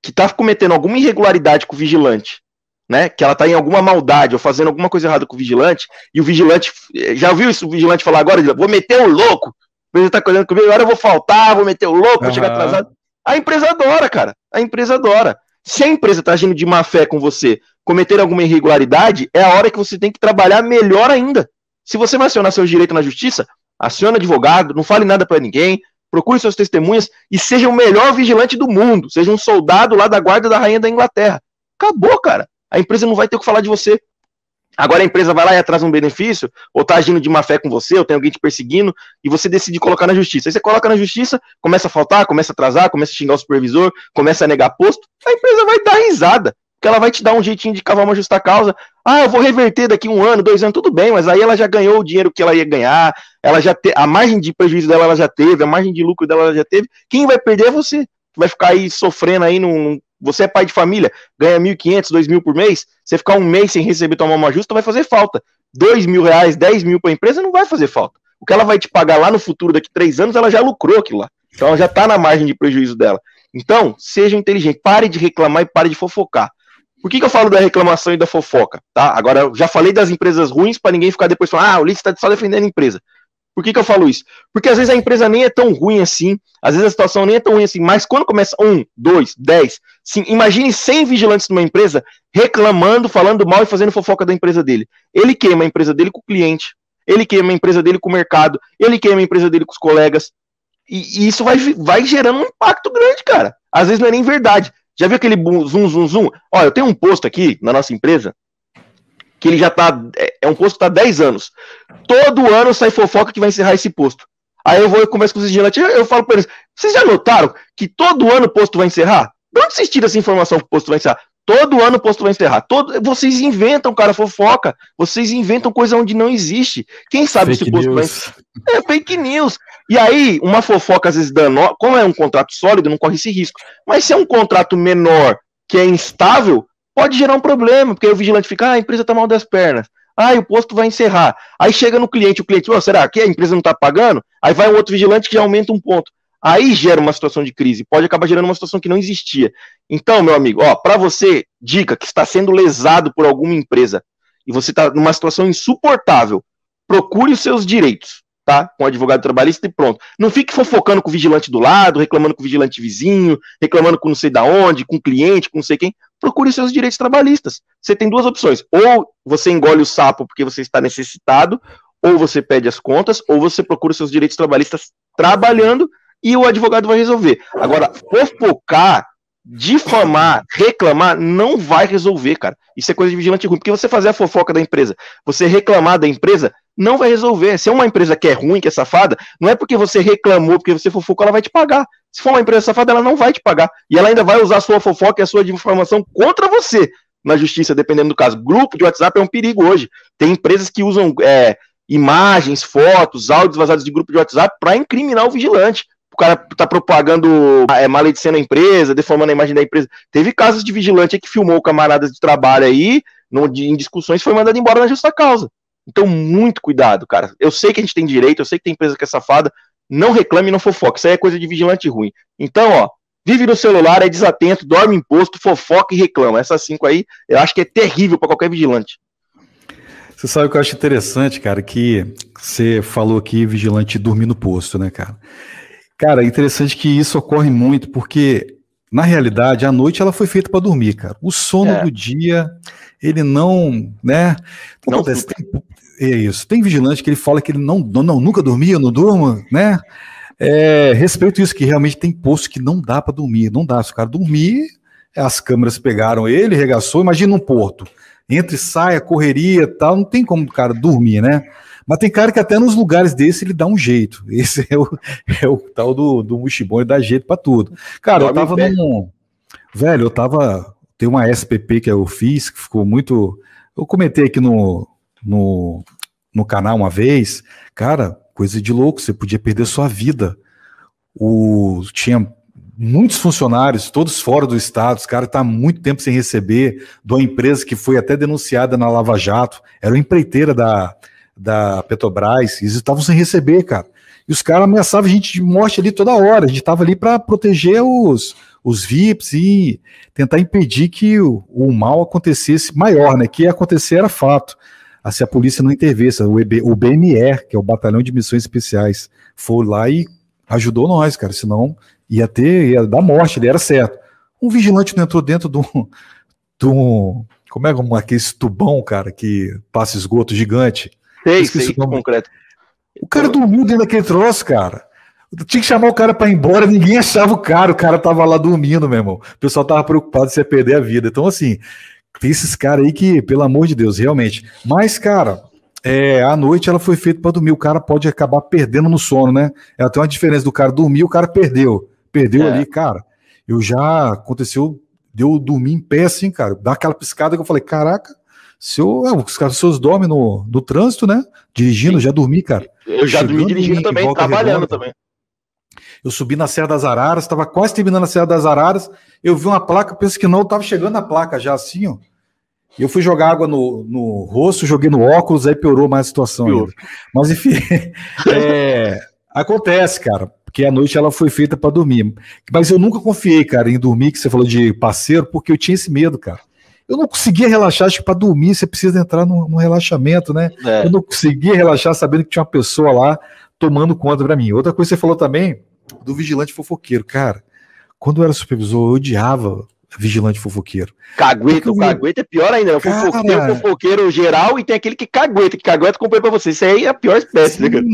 que tá cometendo alguma irregularidade com o vigilante né? Que ela tá em alguma maldade ou fazendo alguma coisa errada com o vigilante, e o vigilante. Já ouviu isso o vigilante falar agora? Vou meter o louco. A empresa tá correndo comigo, agora eu vou faltar, vou meter o louco, vou uhum. chegar atrasado. A empresa adora, cara. A empresa adora. Se a empresa tá agindo de má fé com você, cometer alguma irregularidade, é a hora que você tem que trabalhar melhor ainda. Se você vai acionar seus direitos na justiça, aciona advogado, não fale nada para ninguém, procure suas testemunhas e seja o melhor vigilante do mundo. Seja um soldado lá da guarda da rainha da Inglaterra. Acabou, cara a empresa não vai ter o que falar de você. Agora a empresa vai lá e atrasa um benefício, ou tá agindo de má fé com você, ou tem alguém te perseguindo, e você decide colocar na justiça. Aí você coloca na justiça, começa a faltar, começa a atrasar, começa a xingar o supervisor, começa a negar posto, a empresa vai dar risada. Porque ela vai te dar um jeitinho de cavar uma justa causa. Ah, eu vou reverter daqui um ano, dois anos, tudo bem, mas aí ela já ganhou o dinheiro que ela ia ganhar, ela já te... a margem de prejuízo dela ela já teve, a margem de lucro dela ela já teve. Quem vai perder é você. Vai ficar aí sofrendo aí num, você é pai de família, ganha 1.500, 2.000 por mês, você ficar um mês sem receber tua mama justa vai fazer falta. 2 mil reais, 10 mil para a empresa não vai fazer falta. O que ela vai te pagar lá no futuro, daqui três anos, ela já lucrou aquilo lá. Então ela já está na margem de prejuízo dela. Então, seja inteligente, pare de reclamar e pare de fofocar. Por que, que eu falo da reclamação e da fofoca? Tá? Agora, já falei das empresas ruins para ninguém ficar depois falando, ah, o Ulisses está só defendendo a empresa. Por que, que eu falo isso? Porque às vezes a empresa nem é tão ruim assim, às vezes a situação nem é tão ruim assim, mas quando começa um, dois, dez, sim, imagine 100 vigilantes numa empresa reclamando, falando mal e fazendo fofoca da empresa dele. Ele queima a empresa dele com o cliente, ele queima a empresa dele com o mercado, ele queima a empresa dele com os colegas. E, e isso vai, vai gerando um impacto grande, cara. Às vezes não é nem verdade. Já viu aquele zoom, zoom, zoom? Olha, eu tenho um posto aqui na nossa empresa que ele já tá. É, é um posto que tá 10 anos. Todo ano sai fofoca que vai encerrar esse posto. Aí eu vou e converso com os vigilantes, eu, falo para eles: vocês já notaram que todo ano o posto vai encerrar? De onde vocês tiram essa informação que o posto vai encerrar? Todo ano o posto vai encerrar. Todo, vocês inventam, cara, fofoca. Vocês inventam coisa onde não existe. Quem sabe fake se o posto news. vai. É fake news. E aí, uma fofoca às vezes dando. Como é um contrato sólido, não corre esse risco. Mas se é um contrato menor que é instável, pode gerar um problema, porque o vigilante fica, ah, a empresa está mal das pernas. Ah, o posto vai encerrar. Aí chega no cliente, o cliente, oh, será que a empresa não está pagando? Aí vai um outro vigilante que já aumenta um ponto. Aí gera uma situação de crise, pode acabar gerando uma situação que não existia. Então, meu amigo, ó, para você, dica que está sendo lesado por alguma empresa, e você está numa situação insuportável, procure os seus direitos, tá? Com o advogado trabalhista e pronto. Não fique fofocando com o vigilante do lado, reclamando com o vigilante vizinho, reclamando com não sei da onde, com o cliente, com não sei quem. Procure seus direitos trabalhistas. Você tem duas opções. Ou você engole o sapo porque você está necessitado, ou você pede as contas, ou você procura seus direitos trabalhistas trabalhando e o advogado vai resolver. Agora, fofocar, difamar, reclamar, não vai resolver, cara. Isso é coisa de vigilante ruim, porque você fazer a fofoca da empresa, você reclamar da empresa, não vai resolver. Se é uma empresa que é ruim, que é safada, não é porque você reclamou, porque você fofocou, ela vai te pagar. Se for uma empresa safada, ela não vai te pagar. E ela ainda vai usar a sua fofoca e a sua informação contra você na justiça, dependendo do caso. Grupo de WhatsApp é um perigo hoje. Tem empresas que usam é, imagens, fotos, áudios vazados de grupo de WhatsApp para incriminar o vigilante. O cara tá propagando é, maledicendo a empresa, deformando a imagem da empresa. Teve casos de vigilante que filmou camaradas de trabalho aí, no, de, em discussões, foi mandado embora na justa causa. Então, muito cuidado, cara. Eu sei que a gente tem direito, eu sei que tem empresa que é safada. Não reclame e não fofoque. Isso aí é coisa de vigilante ruim. Então, ó, vive no celular, é desatento, dorme imposto, fofoca e reclama. Essas cinco aí, eu acho que é terrível para qualquer vigilante. Você sabe o que eu acho interessante, cara, que você falou aqui, vigilante dormir no posto, né, cara? Cara, é interessante que isso ocorre muito, porque, na realidade, a noite ela foi feita para dormir, cara. O sono é. do dia, ele não, né? Não acontece, tem, é isso. Tem vigilante que ele fala que ele não, não nunca dormia, não durma, né? É, respeito isso, que realmente tem posto que não dá para dormir, não dá. Se o cara dormir, as câmeras pegaram ele, regaçou, imagina um porto entre saia, correria tal, não tem como o cara dormir, né? Mas tem cara que até nos lugares desse ele dá um jeito. [LAUGHS] Esse é o, é o tal do, do Mushibon, ele dá jeito para tudo. Cara, eu tava num. Velho, eu tava. Tem uma SPP que eu fiz, que ficou muito. Eu comentei aqui no, no, no canal uma vez. Cara, coisa de louco, você podia perder sua vida. O, tinha muitos funcionários, todos fora do estado, os caras estão tá muito tempo sem receber, de uma empresa que foi até denunciada na Lava Jato, era uma empreiteira da, da Petrobras, eles estavam sem receber, cara. E os caras ameaçavam a gente de morte ali toda hora, a gente estava ali para proteger os, os VIPs e tentar impedir que o, o, mal acontecesse maior, né? Que ia acontecer era fato. Ah, se a polícia não intervesse, o, EB, o BMR, que é o Batalhão de Missões Especiais, foi lá e ajudou nós, cara, senão ia ter, ia dar morte, ele era certo. Um vigilante não entrou dentro de um, [LAUGHS] de um como é como aquele tubão, cara, que passa esgoto gigante. Sei, sei, concreto. O cara dormiu dentro daquele troço, cara. Tinha que chamar o cara para ir embora, ninguém achava o cara, o cara tava lá dormindo, meu irmão. O pessoal tava preocupado se ia perder a vida. Então, assim, tem esses caras aí que, pelo amor de Deus, realmente. Mas, cara, é, a noite ela foi feita para dormir. O cara pode acabar perdendo no sono, né? Ela tem uma diferença do cara dormir, o cara perdeu. Perdeu é. ali, cara. Eu já aconteceu, deu dormir em pé assim, cara. Dá aquela piscada que eu falei, caraca, se eu, é, os caras seus dormem no, no trânsito, né? Dirigindo, Sim. já dormi, cara. Eu já Chegando dormi dirigindo também, trabalhando redonda, também. Eu subi na Serra das Araras, estava quase terminando a Serra das Araras. Eu vi uma placa, penso que não, eu tava chegando na placa já assim, ó. E eu fui jogar água no, no rosto, joguei no óculos, aí piorou mais a situação. Mas enfim, [LAUGHS] é, acontece, cara porque a noite ela foi feita para dormir. Mas eu nunca confiei, cara, em dormir, que você falou de parceiro, porque eu tinha esse medo, cara. Eu não conseguia relaxar, acho que para dormir você precisa entrar no, no relaxamento, né? É. Eu não conseguia relaxar sabendo que tinha uma pessoa lá tomando conta para mim. Outra coisa que você falou também do vigilante fofoqueiro, cara. Quando eu era supervisor, eu odiava vigilante fofoqueiro. Cagueta, o cagueta é pior ainda. Né? O fofoqueiro, fofoqueiro geral e tem aquele que cagueta, que cagueta comprei pra você. Isso aí é a pior espécie, Sim. né, cara?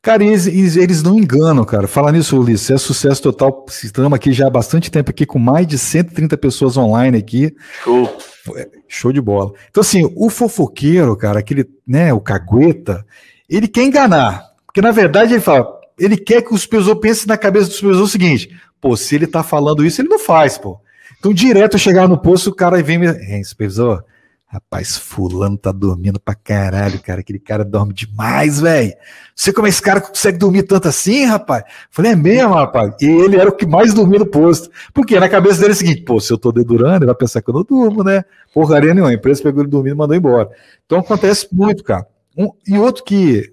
Cara, eles, eles não enganam, cara. Falar nisso, Ulisses, é sucesso total. Estamos aqui já há bastante tempo aqui com mais de 130 pessoas online aqui. Show. É, show de bola. Então, assim, o fofoqueiro, cara, aquele, né, o cagueta, ele quer enganar. Porque, na verdade, ele fala, ele quer que os pessoas pensem na cabeça dos pessoas o seguinte, pô, se ele tá falando isso, ele não faz, pô. Então, direto eu chegar no posto, o cara vem me. Hein, supervisor, Rapaz, fulano tá dormindo pra caralho, cara. Aquele cara dorme demais, velho. Você como esse cara consegue dormir tanto assim, rapaz? Falei, é mesmo, rapaz. E ele era o que mais dormia no posto. Porque na cabeça dele é o seguinte, pô, se eu tô dedurando, ele vai pensar que eu não durmo, né? Porcaria nenhuma. A empresa pegou ele dormindo e mandou embora. Então acontece muito, cara. Um, e outro que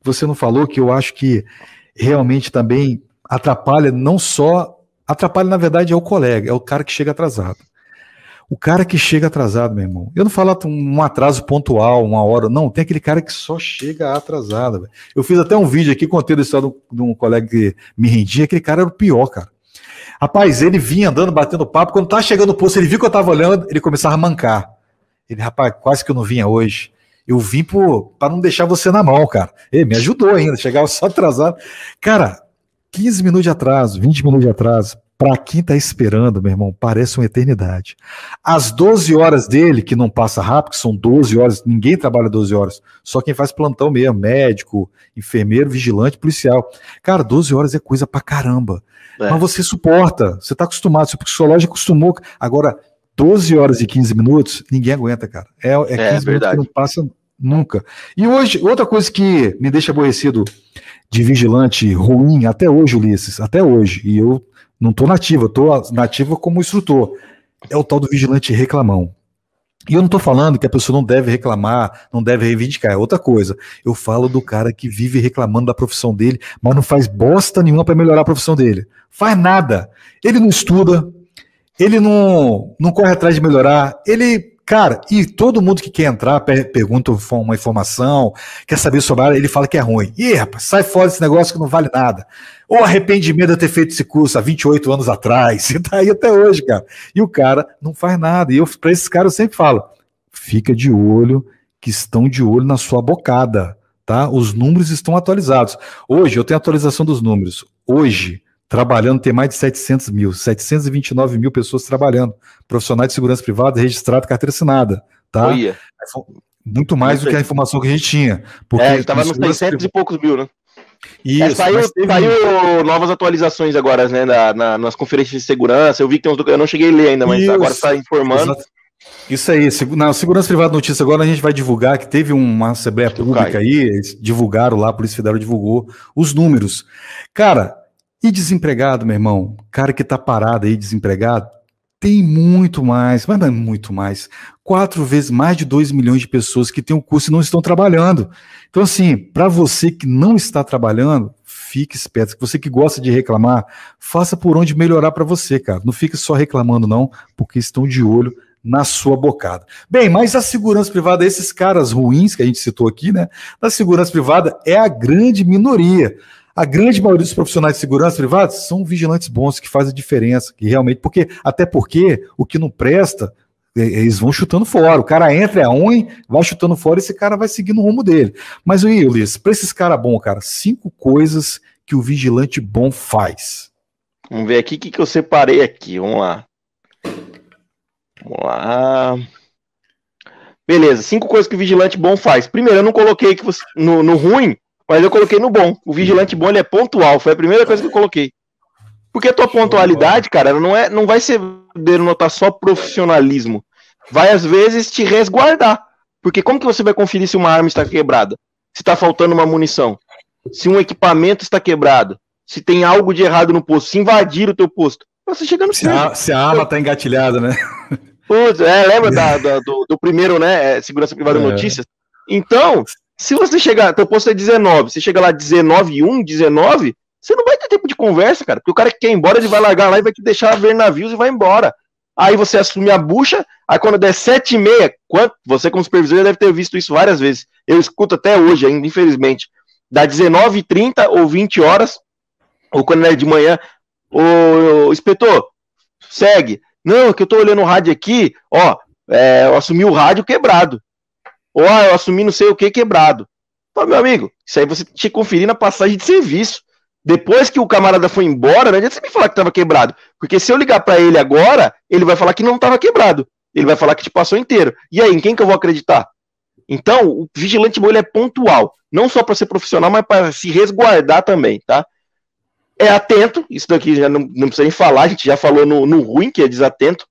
você não falou, que eu acho que realmente também atrapalha, não só. Atrapalha, na verdade, é o colega, é o cara que chega atrasado. O cara que chega atrasado, meu irmão. Eu não falo um atraso pontual, uma hora. Não, tem aquele cara que só chega atrasado. Véio. Eu fiz até um vídeo aqui, contei a história de um colega que me rendia. Aquele cara era o pior, cara. Rapaz, ele vinha andando, batendo papo. Quando tá chegando no posto, ele viu que eu tava olhando, ele começava a mancar. Ele, rapaz, quase que eu não vinha hoje. Eu vim para não deixar você na mão, cara. Ele me ajudou ainda, chegava só atrasado. Cara, 15 minutos de atraso, 20 minutos de atraso. Para quem tá esperando, meu irmão, parece uma eternidade. As 12 horas dele, que não passa rápido, que são 12 horas, ninguém trabalha 12 horas, só quem faz plantão mesmo, médico, enfermeiro, vigilante, policial. Cara, 12 horas é coisa pra caramba. É. Mas você suporta, você tá acostumado, seu psicológico acostumou. Agora, 12 horas e 15 minutos, ninguém aguenta, cara. É, é 15 é, minutos verdade. que não passa nunca. E hoje, outra coisa que me deixa aborrecido de vigilante ruim, até hoje, Ulisses, até hoje, e eu não estou nativa, estou nativa como instrutor, é o tal do vigilante reclamão. E eu não estou falando que a pessoa não deve reclamar, não deve reivindicar, é outra coisa. Eu falo do cara que vive reclamando da profissão dele, mas não faz bosta nenhuma para melhorar a profissão dele. Faz nada. Ele não estuda, ele não, não corre atrás de melhorar, ele Cara, e todo mundo que quer entrar, pergunta uma informação, quer saber sobre a área, ele fala que é ruim. Ih, rapaz, sai fora desse negócio que não vale nada. Ou arrependimento de ter feito esse curso há 28 anos atrás, e [LAUGHS] tá aí até hoje, cara. E o cara não faz nada. E eu, pra esses caras, eu sempre falo: fica de olho, que estão de olho na sua bocada, tá? Os números estão atualizados. Hoje, eu tenho atualização dos números. Hoje, trabalhando, tem mais de 700 mil, 729 mil pessoas trabalhando, profissionais de segurança privada registrado, carteira assinada, tá? Muito mais do que a informação que a gente tinha. Porque é, estava nos 600 e poucos mil, né? Isso, é, saiu, teve... saiu, novas atualizações agora, né, na, na, nas conferências de segurança, eu vi que tem uns, eu não cheguei a ler ainda, mas Isso. agora está informando. Exato. Isso aí, na Segurança Privada Notícia agora a gente vai divulgar que teve uma Assembleia Pública aí, eles divulgaram lá, a Polícia Federal divulgou os números. Cara, e desempregado, meu irmão, cara que tá parado aí, desempregado, tem muito mais, mas é muito mais. Quatro vezes mais de 2 milhões de pessoas que têm o um curso e não estão trabalhando. Então, assim, para você que não está trabalhando, fique esperto. Você que gosta de reclamar, faça por onde melhorar para você, cara. Não fique só reclamando, não, porque estão de olho na sua bocada. Bem, mas a segurança privada, esses caras ruins que a gente citou aqui, né? Da segurança privada é a grande minoria. A grande maioria dos profissionais de segurança privada são vigilantes bons que fazem a diferença, que realmente, porque até porque o que não presta, é, é, eles vão chutando fora. O cara entra, é ruim, vai chutando fora, e esse cara vai seguindo o rumo dele. Mas o Ulisses, para esses caras bons, cara, cinco coisas que o vigilante bom faz. Vamos ver aqui o que, que eu separei aqui. Vamos lá. Vamos lá. Beleza, cinco coisas que o vigilante bom faz. Primeiro, eu não coloquei que você, no, no ruim, mas eu coloquei no bom. O vigilante bom ele é pontual. Foi a primeira coisa que eu coloquei. Porque a tua pontualidade, cara, não, é, não vai ser denotar só profissionalismo. Vai, às vezes, te resguardar. Porque como que você vai conferir se uma arma está quebrada? Se está faltando uma munição? Se um equipamento está quebrado? Se tem algo de errado no posto? Se invadir o teu posto? Você chega no se, a, se a arma está engatilhada, né? Putz, é, lembra da, da, do, do, primeiro, né? É, Segurança Privada é. Notícias? Então, se você chegar, teu posto é 19, você chega lá 19 e 1, 19, você não vai ter tempo de conversa, cara. Porque o cara que quer ir embora, ele vai largar lá e vai te deixar ver navios e vai embora. Aí você assume a bucha, aí quando der 7 e meia, quanto, você como supervisor deve ter visto isso várias vezes. Eu escuto até hoje ainda, infelizmente. Dá 19 e 30 ou 20 horas, ou quando é de manhã, o, inspetor, segue. Não, que eu tô olhando o rádio aqui, ó, é, eu assumi o rádio quebrado. Ou ah, eu assumi não sei o que quebrado. Pô, meu amigo, isso aí você tinha que conferir na passagem de serviço. Depois que o camarada foi embora, não adianta você me falar que estava quebrado. Porque se eu ligar para ele agora, ele vai falar que não estava quebrado. Ele vai falar que te passou inteiro. E aí, em quem que eu vou acreditar? Então, o vigilante bom ele é pontual. Não só para ser profissional, mas para se resguardar também, tá? É atento, isso daqui já não, não precisa nem falar, a gente já falou no, no ruim, que é desatento.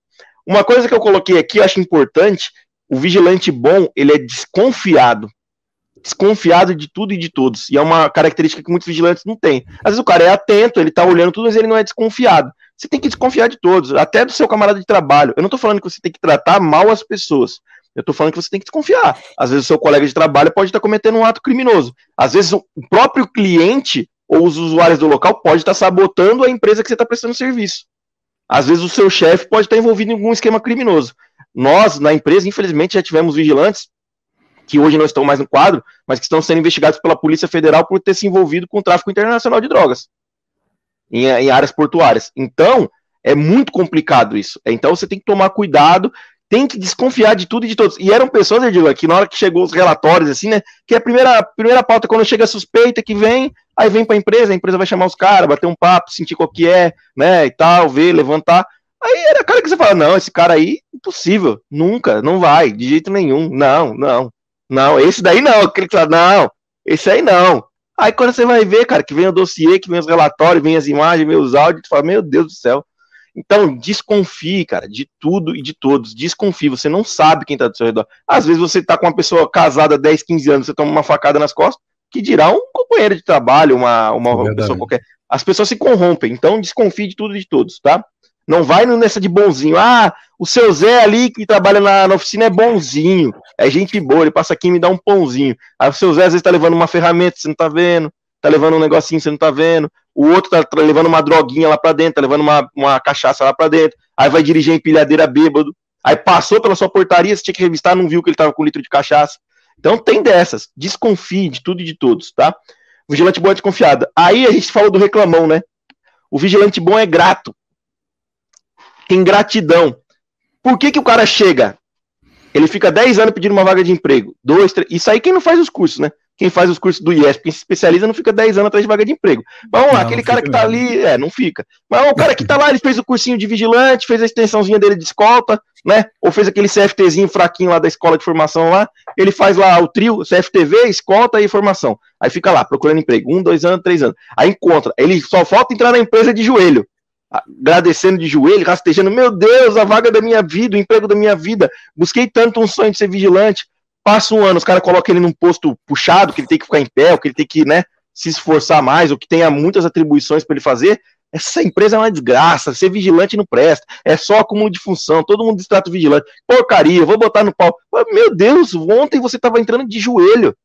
Uma coisa que eu coloquei aqui, eu acho importante, o vigilante bom, ele é desconfiado. Desconfiado de tudo e de todos. E é uma característica que muitos vigilantes não têm. Às vezes o cara é atento, ele tá olhando tudo, mas ele não é desconfiado. Você tem que desconfiar de todos, até do seu camarada de trabalho. Eu não tô falando que você tem que tratar mal as pessoas. Eu tô falando que você tem que desconfiar. Às vezes o seu colega de trabalho pode estar cometendo um ato criminoso. Às vezes o próprio cliente ou os usuários do local pode estar sabotando a empresa que você está prestando serviço. Às vezes o seu chefe pode estar envolvido em algum esquema criminoso. Nós, na empresa, infelizmente, já tivemos vigilantes que hoje não estão mais no quadro, mas que estão sendo investigados pela Polícia Federal por ter se envolvido com o tráfico internacional de drogas em, em áreas portuárias. Então, é muito complicado isso. Então, você tem que tomar cuidado tem que desconfiar de tudo e de todos. E eram pessoas, Edila, que na hora que chegou os relatórios, assim, né? Que é a primeira, a primeira pauta, quando chega a suspeita que vem, aí vem para a empresa, a empresa vai chamar os caras, bater um papo, sentir qual que é, né? E tal, ver, levantar. Aí era cara que você fala, não, esse cara aí, impossível, nunca, não vai, de jeito nenhum, não, não, não, esse daí não, aquele que fala, não, esse aí não. Aí quando você vai ver, cara, que vem o dossiê, que vem os relatórios, vem as imagens, vem os áudios, tu fala, meu Deus do céu, então, desconfie, cara, de tudo e de todos. Desconfie, você não sabe quem tá do seu redor. Às vezes você tá com uma pessoa casada há 10, 15 anos, você toma uma facada nas costas, que dirá um companheiro de trabalho, uma, uma é pessoa qualquer. As pessoas se corrompem, então desconfie de tudo e de todos, tá? Não vai nessa de bonzinho. Ah, o seu Zé ali que trabalha na, na, oficina é bonzinho, é gente boa, ele passa aqui e me dá um pãozinho. Aí o seu Zé às vezes tá levando uma ferramenta, você não tá vendo, tá levando um negocinho, você não tá vendo o outro tá, tá levando uma droguinha lá para dentro, tá levando uma, uma cachaça lá para dentro, aí vai dirigir a empilhadeira bêbado, aí passou pela sua portaria, você tinha que revistar, não viu que ele tava com um litro de cachaça. Então tem dessas, desconfie de tudo e de todos, tá? vigilante bom é desconfiado. Aí a gente falou do reclamão, né? O vigilante bom é grato. Tem gratidão. Por que que o cara chega? Ele fica 10 anos pedindo uma vaga de emprego. Dois, três. Isso aí quem não faz os cursos, né? quem faz os cursos do IES, quem se especializa, não fica 10 anos atrás de vaga de emprego. Mas vamos lá, não, aquele cara que tá ali, é, não fica. Mas o cara que tá lá, ele fez o cursinho de vigilante, fez a extensãozinha dele de escolta, né? Ou fez aquele CFTzinho fraquinho lá da escola de formação lá, ele faz lá o trio, CFTV, escolta e formação. Aí fica lá, procurando emprego, um, dois anos, três anos. Aí encontra, ele só falta entrar na empresa de joelho agradecendo de joelho, rastejando, meu Deus, a vaga da minha vida, o emprego da minha vida, busquei tanto um sonho de ser vigilante, Passa um ano, os caras colocam ele num posto puxado, que ele tem que ficar em pé, ou que ele tem que, né, se esforçar mais, ou que tenha muitas atribuições para ele fazer. Essa empresa é uma desgraça, ser vigilante não presta, é só acúmulo de função, todo mundo distrato vigilante. Porcaria, vou botar no pau. Meu Deus, ontem você estava entrando de joelho,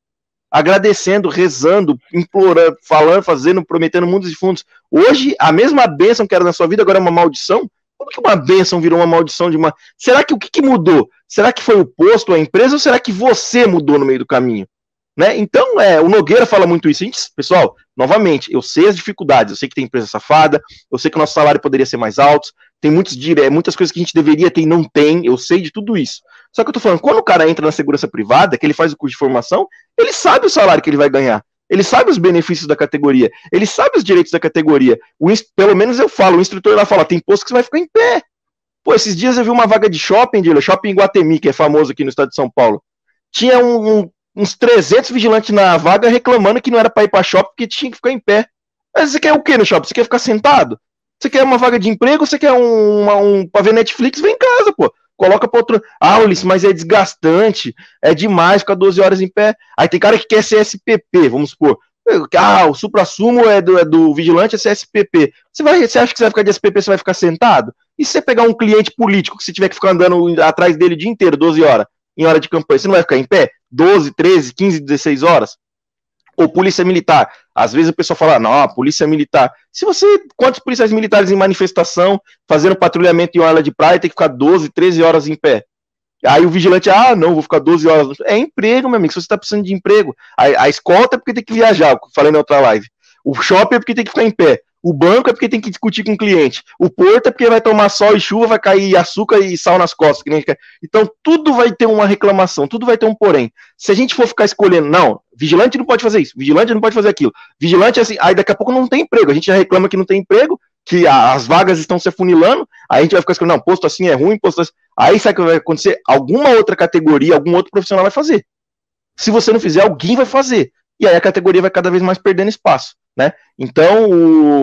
agradecendo, rezando, implorando, falando, fazendo, prometendo mundos e fundos. Hoje, a mesma bênção que era na sua vida agora é uma maldição. Como que uma bênção virou uma maldição de uma. Será que o que, que mudou? Será que foi o posto, a empresa, ou será que você mudou no meio do caminho? Né? Então, é, o Nogueira fala muito isso. Pessoal, novamente, eu sei as dificuldades, eu sei que tem empresa safada, eu sei que o nosso salário poderia ser mais alto, tem muitos, é, muitas coisas que a gente deveria ter e não tem, eu sei de tudo isso. Só que eu tô falando, quando o cara entra na segurança privada, que ele faz o curso de formação, ele sabe o salário que ele vai ganhar. Ele sabe os benefícios da categoria, ele sabe os direitos da categoria. O, pelo menos eu falo, o instrutor lá fala, tem posto que você vai ficar em pé. Pô, esses dias eu vi uma vaga de shopping, de shopping Guatemi, que é famoso aqui no estado de São Paulo. Tinha um, um, uns 300 vigilantes na vaga reclamando que não era para ir para shopping porque tinha que ficar em pé. Mas você quer o que no shopping? Você quer ficar sentado? Você quer uma vaga de emprego? Você quer um, um para ver Netflix? Vem em casa, pô. Coloca para outro. Ah, Ulisses, mas é desgastante. É demais ficar 12 horas em pé. Aí tem cara que quer ser SPP, vamos supor. Ah, o supra-sumo é do, é do vigilante, é CSPP. Você, vai, você acha que você vai ficar de SPP, você vai ficar sentado? E se você pegar um cliente político que você tiver que ficar andando atrás dele o dia inteiro, 12 horas, em hora de campanha, você não vai ficar em pé? 12, 13, 15, 16 horas? Ou polícia militar? Às vezes o pessoal fala, não, polícia militar. Se você, quantos policiais militares em manifestação, fazendo patrulhamento em hora de praia, tem que ficar 12, 13 horas em pé? Aí o vigilante, ah, não, vou ficar 12 horas. É emprego, meu amigo. Se você está precisando de emprego, a, a escolta é porque tem que viajar, falei na outra live. O shopping é porque tem que ficar em pé. O banco é porque tem que discutir com o cliente. O porto é porque vai tomar sol e chuva, vai cair açúcar e sal nas costas. Então, tudo vai ter uma reclamação, tudo vai ter um porém. Se a gente for ficar escolhendo, não, vigilante não pode fazer isso, vigilante não pode fazer aquilo. Vigilante é assim, aí daqui a pouco não tem emprego. A gente já reclama que não tem emprego, que as vagas estão se afunilando, aí a gente vai ficar escolhendo, não, posto assim é ruim, posto assim. Aí sabe o que vai acontecer? Alguma outra categoria, algum outro profissional vai fazer. Se você não fizer, alguém vai fazer. E aí a categoria vai cada vez mais perdendo espaço. Né? Então,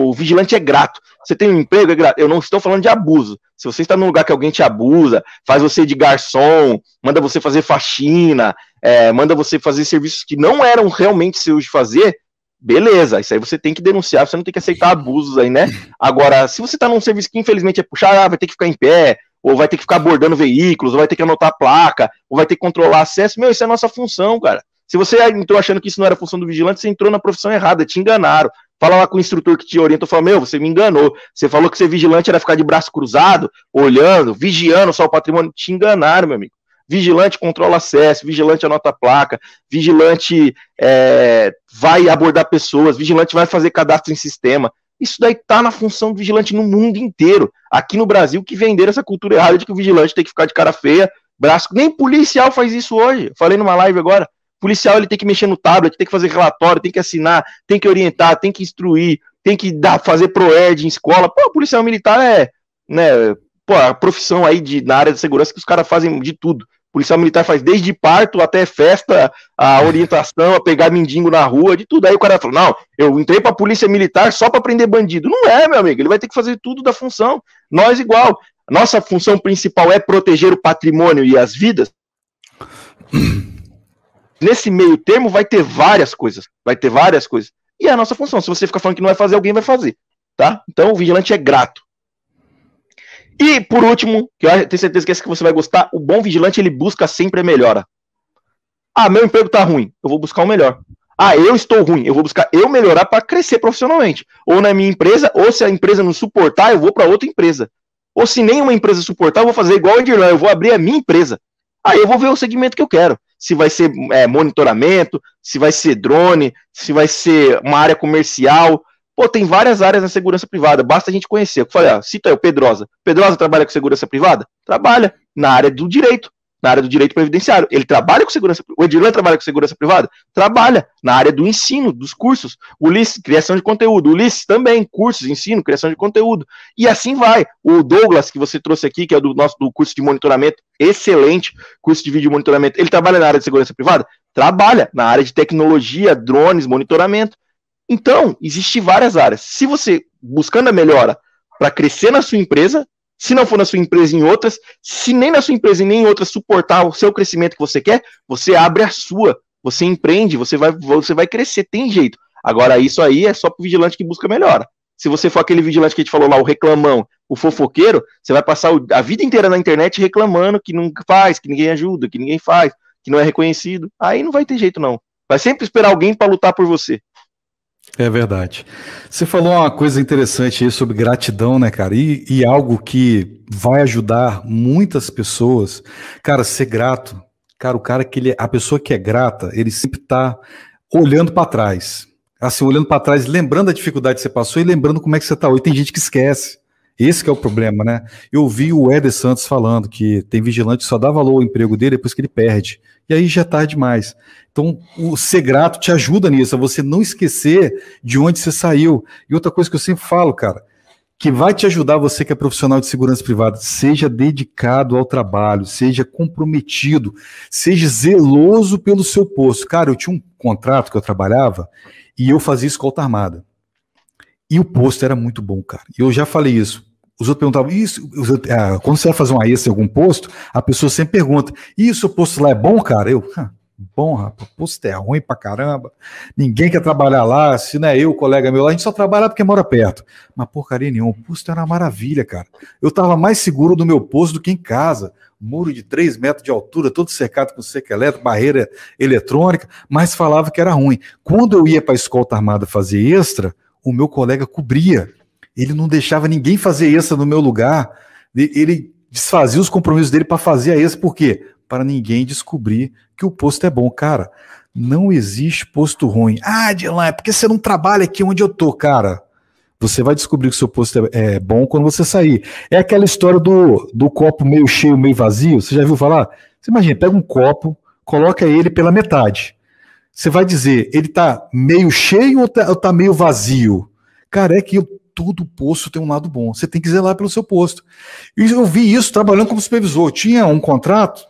o vigilante é grato. Você tem um emprego, é grato. Eu não estou falando de abuso. Se você está num lugar que alguém te abusa, faz você de garçom, manda você fazer faxina, é, manda você fazer serviços que não eram realmente seus de fazer, beleza. Isso aí você tem que denunciar, você não tem que aceitar abusos aí, né? Agora, se você está num serviço que infelizmente é puxar, ah, vai ter que ficar em pé, ou vai ter que ficar abordando veículos, ou vai ter que anotar placa, ou vai ter que controlar acesso, meu, isso é a nossa função, cara. Se você entrou achando que isso não era função do vigilante, você entrou na profissão errada, te enganaram. Fala lá com o instrutor que te orienta, fala, meu, você me enganou. Você falou que ser vigilante era ficar de braço cruzado, olhando, vigiando só o patrimônio. Te enganaram, meu amigo. Vigilante controla acesso, vigilante anota placa, vigilante é, vai abordar pessoas, vigilante vai fazer cadastro em sistema. Isso daí tá na função do vigilante no mundo inteiro. Aqui no Brasil, que venderam essa cultura errada de que o vigilante tem que ficar de cara feia, braço. Nem policial faz isso hoje. Falei numa live agora. Policial ele tem que mexer no tablet, tem que fazer relatório, tem que assinar, tem que orientar, tem que instruir, tem que dar, fazer proerd em escola. Pô, policial militar é, né, pô, a profissão aí de, na área de segurança que os caras fazem de tudo policial militar faz desde parto até festa, a orientação, a pegar mendigo na rua, de tudo. Aí o cara falou: não, eu entrei pra polícia militar só para prender bandido. Não é, meu amigo, ele vai ter que fazer tudo da função. Nós igual. Nossa função principal é proteger o patrimônio e as vidas. Nesse meio termo vai ter várias coisas. Vai ter várias coisas. E é a nossa função. Se você ficar falando que não vai fazer, alguém vai fazer. Tá? Então o vigilante é grato. E, por último, que eu tenho certeza que esse que você vai gostar, o bom vigilante, ele busca sempre a melhora. Ah, meu emprego tá ruim, eu vou buscar o melhor. Ah, eu estou ruim, eu vou buscar eu melhorar para crescer profissionalmente. Ou na minha empresa, ou se a empresa não suportar, eu vou para outra empresa. Ou se nenhuma empresa suportar, eu vou fazer igual o Edirlan, eu vou abrir a minha empresa. Aí eu vou ver o segmento que eu quero. Se vai ser é, monitoramento, se vai ser drone, se vai ser uma área comercial, Pô, tem várias áreas na segurança privada, basta a gente conhecer. Eu falei, ó, cita aí o Pedrosa. Pedrosa trabalha com segurança privada? Trabalha na área do direito, na área do direito previdenciário. Ele trabalha com segurança O Edirlan trabalha com segurança privada? Trabalha na área do ensino, dos cursos. O Ulisses, criação de conteúdo. O Ulisses também, cursos, ensino, criação de conteúdo. E assim vai. O Douglas, que você trouxe aqui, que é do nosso do curso de monitoramento, excelente curso de vídeo monitoramento. Ele trabalha na área de segurança privada? Trabalha na área de tecnologia, drones, monitoramento. Então, existe várias áreas. Se você buscando a melhora para crescer na sua empresa, se não for na sua empresa em outras, se nem na sua empresa e nem em outras suportar o seu crescimento que você quer, você abre a sua, você empreende, você vai, você vai crescer, tem jeito. Agora, isso aí é só para o vigilante que busca melhora. Se você for aquele vigilante que a gente falou lá, o reclamão, o fofoqueiro, você vai passar a vida inteira na internet reclamando que não faz, que ninguém ajuda, que ninguém faz, que não é reconhecido. Aí não vai ter jeito, não. Vai sempre esperar alguém para lutar por você. É verdade. Você falou uma coisa interessante aí sobre gratidão, né, cara? E, e, algo que vai ajudar muitas pessoas. Cara, ser grato. Cara, o cara que ele, a pessoa que é grata, ele sempre tá olhando para trás. Assim, olhando para trás, lembrando a dificuldade que você passou e lembrando como é que você tá hoje. Tem gente que esquece. Esse que é o problema, né? Eu vi o Eder Santos falando que tem vigilante que só dá valor ao emprego dele depois que ele perde. E aí já é tarde demais. Então, o ser grato te ajuda nisso, a você não esquecer de onde você saiu. E outra coisa que eu sempre falo, cara, que vai te ajudar você que é profissional de segurança privada, seja dedicado ao trabalho, seja comprometido, seja zeloso pelo seu posto. Cara, eu tinha um contrato que eu trabalhava e eu fazia escolta armada. E o posto era muito bom, cara. Eu já falei isso. Os outros perguntavam, isso, ah, quando você vai fazer um AES em algum posto, a pessoa sempre pergunta, e o posto lá é bom, cara? Eu, ah, bom, rapaz, posto é ruim pra caramba, ninguém quer trabalhar lá, se não é eu, colega meu lá, a gente só trabalha porque mora perto. Mas porcaria nenhuma, o posto era uma maravilha, cara. Eu tava mais seguro do meu posto do que em casa. Muro de 3 metros de altura, todo cercado com seca elétrica, barreira eletrônica, mas falava que era ruim. Quando eu ia para a escolta armada fazer extra, o meu colega cobria ele não deixava ninguém fazer essa no meu lugar. Ele desfazia os compromissos dele para fazer a essa, por quê? Para ninguém descobrir que o posto é bom. Cara, não existe posto ruim. Ah, Dylan, é porque você não trabalha aqui onde eu tô, cara. Você vai descobrir que o seu posto é, é bom quando você sair. É aquela história do, do copo meio cheio, meio vazio. Você já viu falar? Você imagina, pega um copo, coloca ele pela metade. Você vai dizer, ele tá meio cheio ou tá, ou tá meio vazio? Cara, é que todo posto tem um lado bom. Você tem que zelar pelo seu posto. E eu vi isso trabalhando como supervisor. Eu tinha um contrato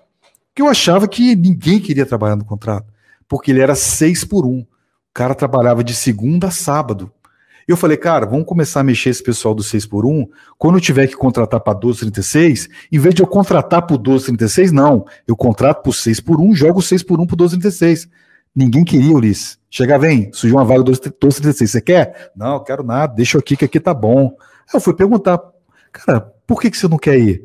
que eu achava que ninguém queria trabalhar no contrato, porque ele era seis por um. O cara trabalhava de segunda a sábado. Eu falei, cara, vamos começar a mexer esse pessoal do 6 por 1 Quando eu tiver que contratar para 1236, em vez de eu contratar para 1236, não. Eu contrato por 6 por 1 jogo 6 por 1 para 1236. Ninguém queria, Ulisses. Chega, vem, surgiu uma vaga 1236. Você quer? Não, eu quero nada, deixa aqui que aqui tá bom. Aí eu fui perguntar, cara, por que, que você não quer ir?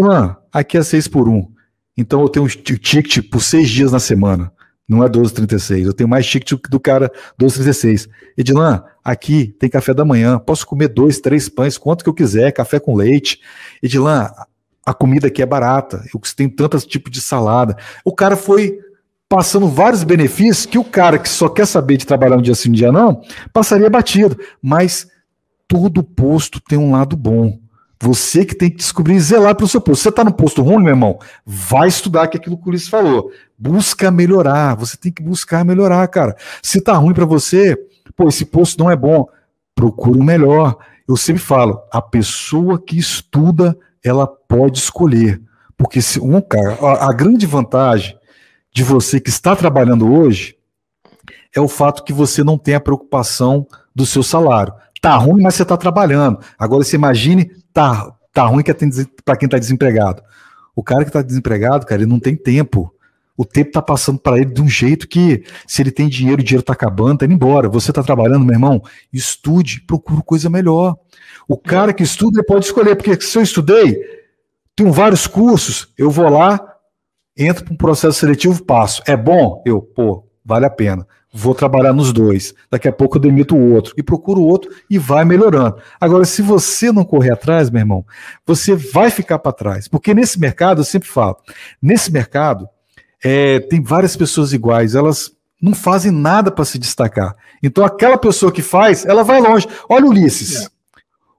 Mano, aqui é seis por um. Então eu tenho um ticket por seis dias na semana. Não é 12,36. Eu tenho mais ticket do cara 12,36. Edilan, aqui tem café da manhã. Posso comer dois, três pães, quanto que eu quiser, café com leite. Edilan, a comida aqui é barata. Eu tenho tantos tipos de salada. O cara foi passando vários benefícios que o cara que só quer saber de trabalhar um dia sim, um dia não, passaria batido. Mas todo posto tem um lado bom. Você que tem que descobrir e zelar para o seu posto. Você está no posto ruim, meu irmão? Vai estudar que é aquilo que o Ulisses falou. Busca melhorar. Você tem que buscar melhorar, cara. Se tá ruim para você, pô, esse posto não é bom. Procura o melhor. Eu sempre falo, a pessoa que estuda, ela pode escolher. Porque se um cara, a, a grande vantagem de você que está trabalhando hoje é o fato que você não tem a preocupação do seu salário. Tá ruim, mas você está trabalhando. Agora você imagine tá, tá ruim que é para quem está desempregado. O cara que está desempregado, cara, ele não tem tempo. O tempo está passando para ele de um jeito que, se ele tem dinheiro, o dinheiro está acabando, está indo embora. Você está trabalhando, meu irmão, estude, procure coisa melhor. O cara que estuda, ele pode escolher, porque se eu estudei, tenho vários cursos, eu vou lá, entro para um processo seletivo, passo. É bom? Eu, pô, vale a pena vou trabalhar nos dois. Daqui a pouco eu demito o outro e procuro o outro e vai melhorando. Agora, se você não correr atrás, meu irmão, você vai ficar para trás. Porque nesse mercado, eu sempre falo, nesse mercado é, tem várias pessoas iguais, elas não fazem nada para se destacar. Então, aquela pessoa que faz, ela vai longe. Olha Ulisses.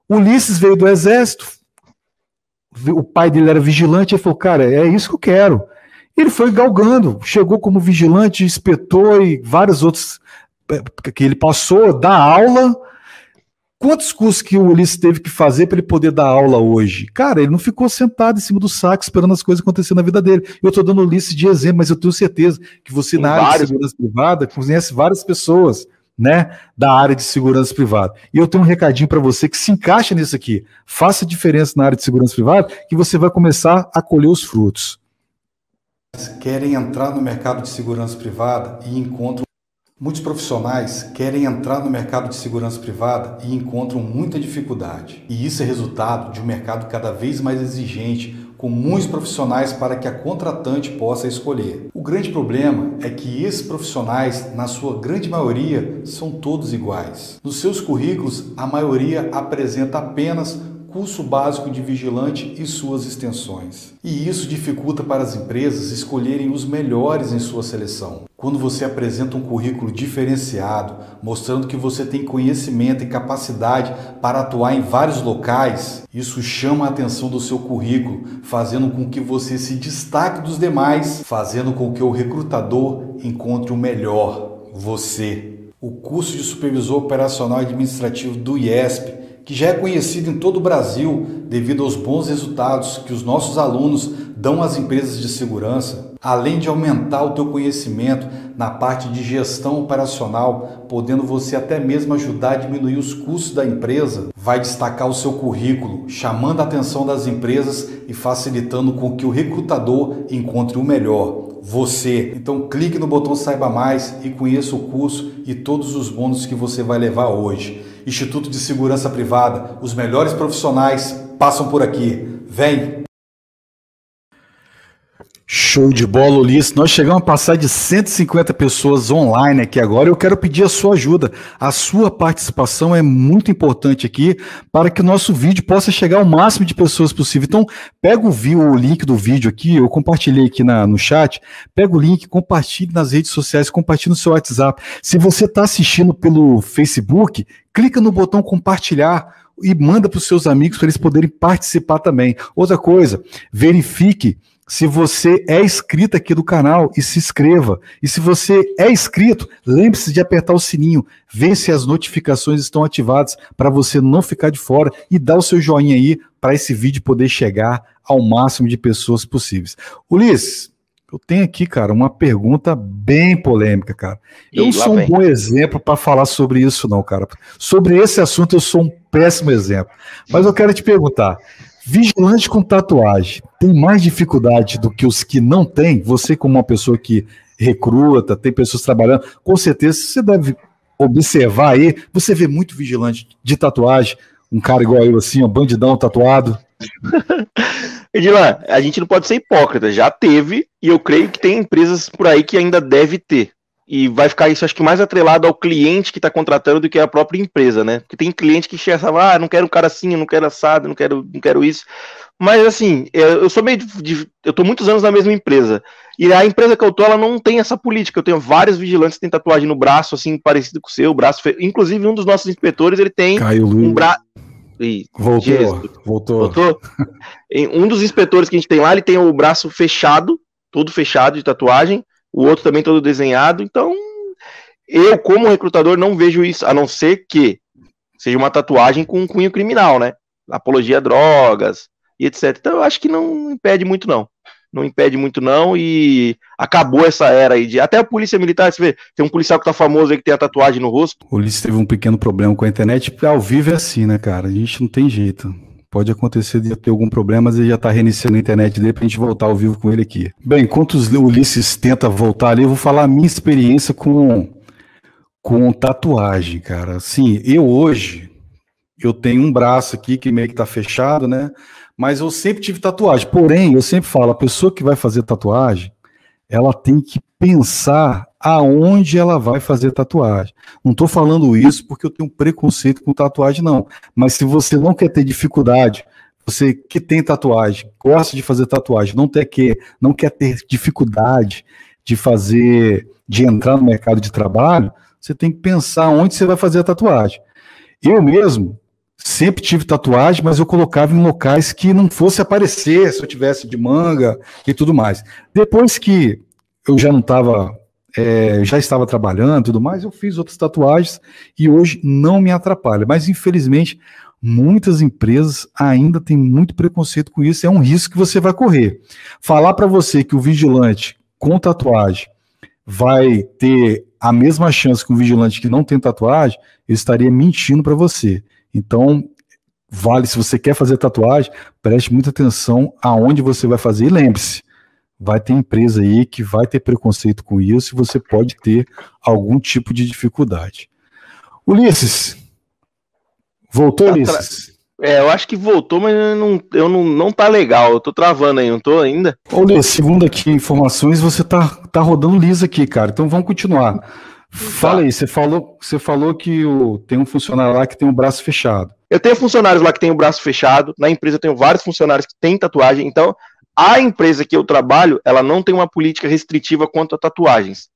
Ulisses veio do exército, o pai dele era vigilante, ele falou, cara, é isso que eu quero. Ele foi galgando, chegou como vigilante, inspetor e vários outros é, que ele passou, dá aula. Quantos cursos que o Ulisses teve que fazer para ele poder dar aula hoje? Cara, ele não ficou sentado em cima do saco esperando as coisas acontecerem na vida dele. Eu estou dando o Ulisses de exemplo, mas eu tenho certeza que você, Tem na área de segurança privada, conhece várias pessoas né, da área de segurança privada. E eu tenho um recadinho para você que se encaixa nisso aqui. Faça diferença na área de segurança privada que você vai começar a colher os frutos querem entrar no mercado de segurança privada e encontram muitos profissionais querem entrar no mercado de segurança privada e encontram muita dificuldade. E isso é resultado de um mercado cada vez mais exigente, com muitos profissionais para que a contratante possa escolher. O grande problema é que esses profissionais, na sua grande maioria, são todos iguais. Nos seus currículos, a maioria apresenta apenas curso básico de vigilante e suas extensões. E isso dificulta para as empresas escolherem os melhores em sua seleção. Quando você apresenta um currículo diferenciado, mostrando que você tem conhecimento e capacidade para atuar em vários locais, isso chama a atenção do seu currículo, fazendo com que você se destaque dos demais, fazendo com que o recrutador encontre o melhor, você. O curso de supervisor operacional administrativo do IESP que já é conhecido em todo o Brasil devido aos bons resultados que os nossos alunos dão às empresas de segurança, além de aumentar o teu conhecimento na parte de gestão operacional, podendo você até mesmo ajudar a diminuir os custos da empresa, vai destacar o seu currículo, chamando a atenção das empresas e facilitando com que o recrutador encontre o melhor, você. Então clique no botão saiba mais e conheça o curso e todos os bônus que você vai levar hoje. Instituto de Segurança Privada. Os melhores profissionais passam por aqui. Vem! Show de bola, Ulisses. Nós chegamos a passar de 150 pessoas online aqui agora. Eu quero pedir a sua ajuda. A sua participação é muito importante aqui para que o nosso vídeo possa chegar ao máximo de pessoas possível. Então, pega o, o link do vídeo aqui, eu compartilhei aqui na, no chat. Pega o link, compartilhe nas redes sociais, compartilhe no seu WhatsApp. Se você está assistindo pelo Facebook, clica no botão compartilhar e manda para os seus amigos para eles poderem participar também. Outra coisa, verifique se você é inscrito aqui do canal e se inscreva. E se você é inscrito, lembre-se de apertar o sininho, ver se as notificações estão ativadas para você não ficar de fora e dar o seu joinha aí para esse vídeo poder chegar ao máximo de pessoas possíveis. Ulisses, eu tenho aqui, cara, uma pergunta bem polêmica, cara. Eu não sou um bom exemplo para falar sobre isso, não, cara. Sobre esse assunto, eu sou um péssimo exemplo. Mas eu quero te perguntar: vigilante com tatuagem tem mais dificuldade do que os que não têm? Você, como uma pessoa que recruta, tem pessoas trabalhando, com certeza você deve observar aí. Você vê muito vigilante de tatuagem, um cara igual eu, assim, um bandidão tatuado. [LAUGHS] Edilan, a gente não pode ser hipócrita, já teve, e eu creio que tem empresas por aí que ainda deve ter. E vai ficar isso, acho que mais atrelado ao cliente que está contratando do que a própria empresa, né? Porque tem cliente que chega e ah, não quero um cara assim, não quero assado, não quero, não quero isso. Mas assim, eu sou meio de, eu tô muitos anos na mesma empresa. E a empresa que eu tô, ela não tem essa política. Eu tenho vários vigilantes que têm tatuagem no braço, assim, parecido com o seu, braço. Fe... Inclusive, um dos nossos inspetores, ele tem Caio um braço. Voltou, Jesus. voltou. Voltou. [LAUGHS] um dos inspetores que a gente tem lá, ele tem o braço fechado, todo fechado de tatuagem o outro também todo desenhado. Então, eu, como recrutador, não vejo isso, a não ser que seja uma tatuagem com um cunho criminal, né? Apologia a drogas e etc. Então, eu acho que não impede muito, não. Não impede muito, não, e acabou essa era aí de. Até a polícia militar, você vê, tem um policial que tá famoso aí que tem a tatuagem no rosto. O Ulisses teve um pequeno problema com a internet, ao vivo é assim, né, cara? A gente não tem jeito. Pode acontecer de ter algum problema, mas ele já está reiniciando a internet dele para a gente voltar ao vivo com ele aqui. Bem, enquanto o Ulisses tenta voltar ali, eu vou falar a minha experiência com, com tatuagem, cara. Sim, eu hoje, eu tenho um braço aqui que meio que está fechado, né? Mas eu sempre tive tatuagem. Porém, eu sempre falo, a pessoa que vai fazer tatuagem, ela tem que pensar aonde ela vai fazer tatuagem. Não estou falando isso porque eu tenho preconceito com tatuagem, não. Mas se você não quer ter dificuldade, você que tem tatuagem, gosta de fazer tatuagem, não, que, não quer ter dificuldade de fazer, de entrar no mercado de trabalho, você tem que pensar onde você vai fazer a tatuagem. Eu mesmo sempre tive tatuagem, mas eu colocava em locais que não fosse aparecer se eu tivesse de manga e tudo mais. Depois que eu já não estava é, já estava trabalhando e tudo mais, eu fiz outras tatuagens e hoje não me atrapalha. Mas infelizmente, muitas empresas ainda têm muito preconceito com isso, é um risco que você vai correr. Falar para você que o vigilante com tatuagem vai ter a mesma chance que um vigilante que não tem tatuagem, eu estaria mentindo para você. Então, vale, se você quer fazer tatuagem, preste muita atenção aonde você vai fazer e lembre-se, vai ter empresa aí que vai ter preconceito com isso e você pode ter algum tipo de dificuldade. Ulisses, voltou, tá Ulisses? É, eu acho que voltou, mas não, eu não, não tá legal. Eu tô travando aí, não tô ainda. Ulisses, segundo aqui informações, você tá, tá rodando liso aqui, cara. Então vamos continuar. Fala aí, você falou, você falou que o, tem um funcionário lá que tem o um braço fechado. Eu tenho funcionários lá que tem o braço fechado. Na empresa eu tenho vários funcionários que têm tatuagem. Então, a empresa que eu trabalho, ela não tem uma política restritiva quanto a tatuagens.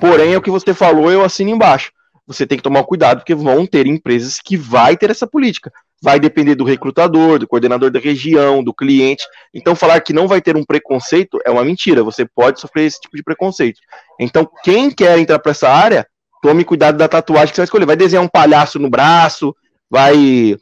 Porém, é o que você falou, eu assino embaixo. Você tem que tomar cuidado, porque vão ter empresas que vai ter essa política. Vai depender do recrutador, do coordenador da região, do cliente. Então, falar que não vai ter um preconceito é uma mentira. Você pode sofrer esse tipo de preconceito. Então, quem quer entrar para essa área, tome cuidado da tatuagem que você vai escolher. Vai desenhar um palhaço no braço, vai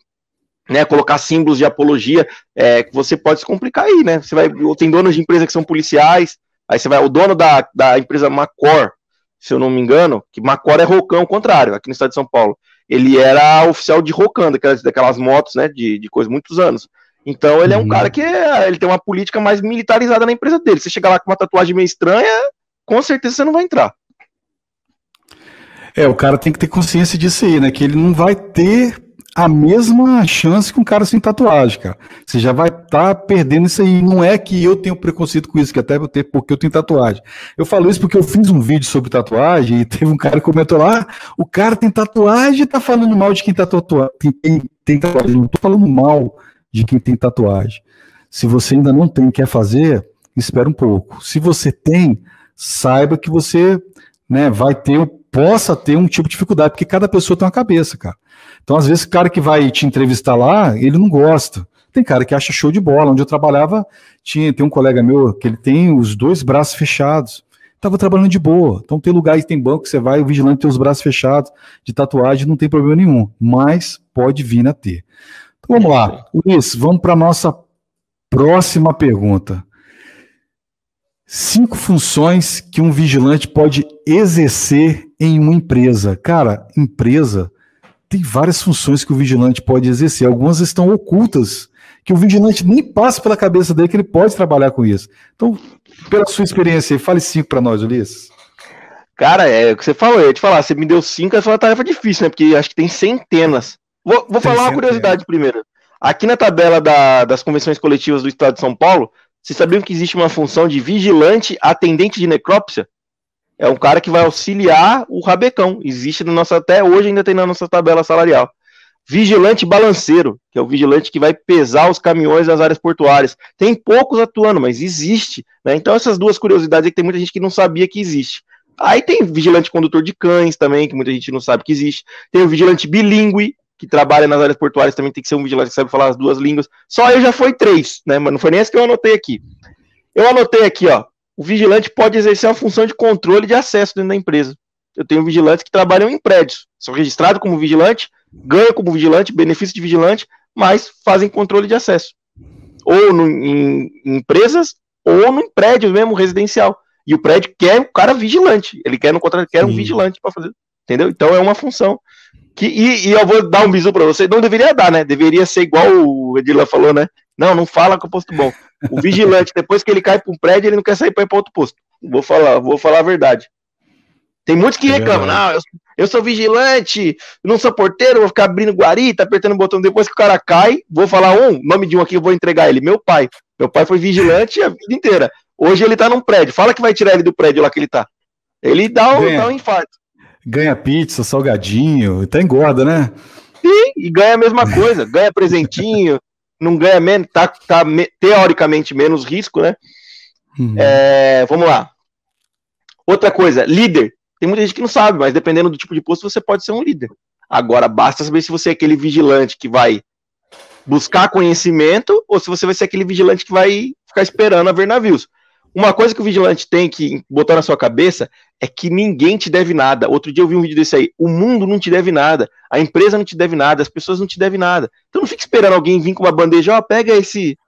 né, colocar símbolos de apologia, é, que você pode se complicar aí, né? Você vai, tem donos de empresa que são policiais, aí você vai, o dono da, da empresa Macor, se eu não me engano, que Macor é Rocão, ao contrário, aqui no estado de São Paulo. Ele era oficial de Rocan, daquelas, daquelas motos, né, de, de coisa, muitos anos. Então ele é um uhum. cara que é, ele tem uma política mais militarizada na empresa dele. Você chegar lá com uma tatuagem meio estranha, com certeza você não vai entrar. É, o cara tem que ter consciência disso aí, né? Que ele não vai ter a mesma chance que um cara sem tatuagem, cara. Você já vai estar tá perdendo isso aí. Não é que eu tenho preconceito com isso, que até eu tenho, porque eu tenho tatuagem. Eu falo isso porque eu fiz um vídeo sobre tatuagem e [LAUGHS] teve um cara que comentou lá: ah, o cara tem tatuagem e tá falando mal de quem tá tatuagem. Tem, tem tatuagem. Não tô falando mal de quem tem tatuagem. Se você ainda não tem quer fazer, espera um pouco. Se você tem, saiba que você né, vai ter, possa ter um tipo de dificuldade, porque cada pessoa tem uma cabeça, cara. Então, às vezes, o cara que vai te entrevistar lá, ele não gosta. Tem cara que acha show de bola. Onde eu trabalhava, tinha, tem um colega meu que ele tem os dois braços fechados. Tava trabalhando de boa. Então, tem lugares, tem banco que você vai, o vigilante tem os braços fechados, de tatuagem, não tem problema nenhum. Mas pode vir a ter. Então, vamos lá. Luiz, vamos para a nossa próxima pergunta. Cinco funções que um vigilante pode exercer em uma empresa. Cara, empresa tem várias funções que o vigilante pode exercer. Algumas estão ocultas, que o vigilante nem passa pela cabeça dele que ele pode trabalhar com isso. Então, pela sua experiência, fale cinco para nós, Ulisses. Cara, é o que você falou, eu ia te falar, você me deu cinco, essa é uma tarefa difícil, né? Porque acho que tem centenas. Vou, vou falar uma curiosidade primeiro. Aqui na tabela da, das convenções coletivas do Estado de São Paulo, vocês sabiam que existe uma função de vigilante atendente de necrópsia? É um cara que vai auxiliar o rabecão. Existe no nosso, até hoje ainda tem na nossa tabela salarial. Vigilante balanceiro, que é o vigilante que vai pesar os caminhões nas áreas portuárias. Tem poucos atuando, mas existe. Né? Então, essas duas curiosidades aí que tem muita gente que não sabia que existe. Aí tem vigilante condutor de cães também, que muita gente não sabe que existe. Tem o vigilante bilíngue, que trabalha nas áreas portuárias também tem que ser um vigilante que sabe falar as duas línguas. Só eu já foi três, né? Mas não foi nem essa que eu anotei aqui. Eu anotei aqui, ó. O vigilante pode exercer uma função de controle de acesso dentro da empresa. Eu tenho vigilantes que trabalham em prédios, são registrados como vigilante, ganham como vigilante, benefício de vigilante, mas fazem controle de acesso. Ou no, em, em empresas, ou no prédio mesmo, residencial. E o prédio quer um cara vigilante. Ele quer no contrato, quer um vigilante para fazer. Entendeu? Então é uma função. Que, e, e, eu vou dar um bisu para você. Não deveria dar, né? Deveria ser igual o Edila falou, né? Não, não fala com o posto bom. O vigilante, depois que ele cai para um prédio, ele não quer sair para ir para outro posto. Vou falar, vou falar a verdade. Tem muitos que é reclamam, não, eu, eu, sou vigilante, não sou porteiro, vou ficar abrindo guarita, apertando o botão. Depois que o cara cai, vou falar um, nome de um aqui, eu vou entregar ele. Meu pai. Meu pai foi vigilante a vida inteira. Hoje ele tá num prédio. Fala que vai tirar ele do prédio lá que ele tá. Ele dá um, dá um infarto. Ganha pizza, salgadinho, até engorda, né? Sim, e ganha a mesma coisa, ganha presentinho, não ganha menos, tá, tá me, teoricamente menos risco, né? Uhum. É, vamos lá. Outra coisa, líder. Tem muita gente que não sabe, mas dependendo do tipo de posto, você pode ser um líder. Agora, basta saber se você é aquele vigilante que vai buscar conhecimento ou se você vai ser aquele vigilante que vai ficar esperando a ver navios. Uma coisa que o vigilante tem que botar na sua cabeça é que ninguém te deve nada. Outro dia eu vi um vídeo desse aí. O mundo não te deve nada, a empresa não te deve nada, as pessoas não te devem nada. Então não fique esperando alguém vir com uma bandeja, ó, oh, pega esse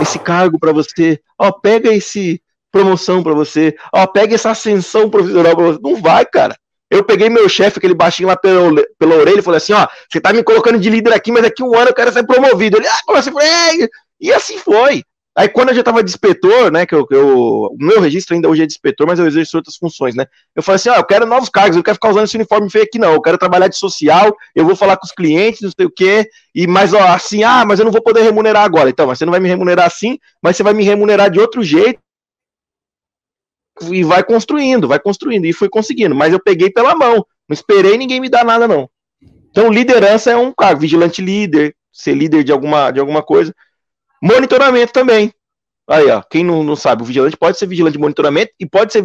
esse cargo para você, ó, oh, pega esse promoção para você, ó, oh, pega essa ascensão profissional para você. Não vai, cara. Eu peguei meu chefe, aquele baixinho lá pela, pela orelha, e falei assim: ó, você tá me colocando de líder aqui, mas daqui um ano eu quero ser promovido. Ele, ah, como assim? É. E assim foi. Aí quando eu já tava de inspetor, né, que eu, eu, o meu registro ainda hoje é de inspetor, mas eu exerço outras funções, né, eu falei assim, ó, eu quero novos cargos, eu não quero ficar usando esse uniforme feio aqui não, eu quero trabalhar de social, eu vou falar com os clientes, não sei o quê, e mais, ó, assim, ah, mas eu não vou poder remunerar agora, então, mas você não vai me remunerar assim, mas você vai me remunerar de outro jeito, e vai construindo, vai construindo, e fui conseguindo, mas eu peguei pela mão, não esperei ninguém me dar nada não. Então, liderança é um cargo, vigilante líder, ser líder de alguma, de alguma coisa, Monitoramento também. Aí, ó, quem não, não sabe, o vigilante pode ser vigilante de monitoramento e pode ser,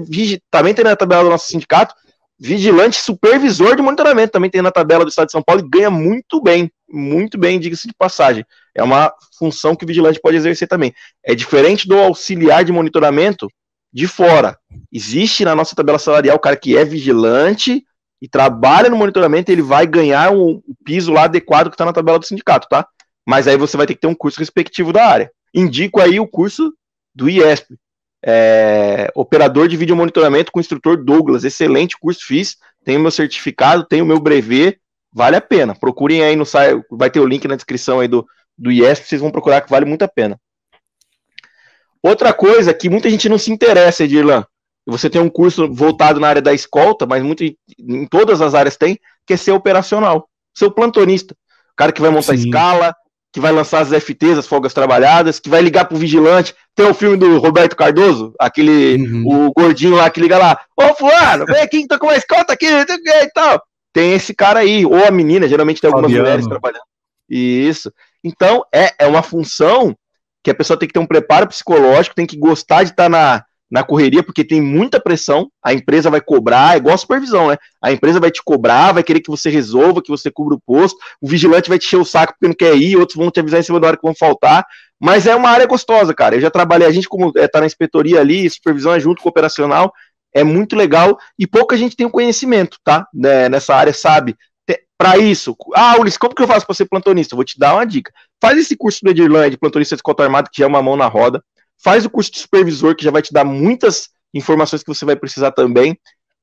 também tem na tabela do nosso sindicato, vigilante supervisor de monitoramento, também tem na tabela do Estado de São Paulo e ganha muito bem, muito bem, diga-se de passagem. É uma função que o vigilante pode exercer também. É diferente do auxiliar de monitoramento de fora. Existe na nossa tabela salarial o cara que é vigilante e trabalha no monitoramento, ele vai ganhar um, piso lá adequado que está na tabela do sindicato, tá? Mas aí você vai ter que ter um curso respectivo da área. Indico aí o curso do IESP, é, operador de vídeo monitoramento com o instrutor Douglas, excelente curso fiz, tenho meu certificado, tenho meu brevet, vale a pena. Procurem aí no site, vai ter o link na descrição aí do, do IESP, vocês vão procurar que vale muito a pena. Outra coisa que muita gente não se interessa, Edirlan, você tem um curso voltado na área da escolta, mas muito, em todas as áreas tem, que é ser operacional, ser o plantonista. O cara que vai montar Sim. escala, que vai lançar as FTs, as folgas trabalhadas, que vai ligar pro vigilante. Tem o filme do Roberto Cardoso, aquele, uhum. o gordinho lá que liga lá, ô fulano, vem aqui, tô com uma escolta aqui, e tal. Tem esse cara aí, ou a menina, geralmente tem algumas Fabiano. mulheres trabalhando. Isso. Então, é, é uma função que a pessoa tem que ter um preparo psicológico, tem que gostar de estar tá na, na correria, porque tem muita pressão, a empresa vai cobrar, é igual a supervisão, né? A empresa vai te cobrar, vai querer que você resolva, que você cubra o posto, o vigilante vai te encher o saco porque não quer ir, outros vão te avisar em cima da hora que vão faltar, mas é uma área gostosa, cara. Eu já trabalhei, a gente como é, tá na inspetoria ali, supervisão é junto com operacional, é muito legal e pouca gente tem o conhecimento, tá? Né, nessa área, sabe? Para isso, ah, Ulisses, como que eu faço para ser plantonista? vou te dar uma dica. Faz esse curso do de plantonista de escolta armado, que já é uma mão na roda faz o curso de supervisor, que já vai te dar muitas informações que você vai precisar também.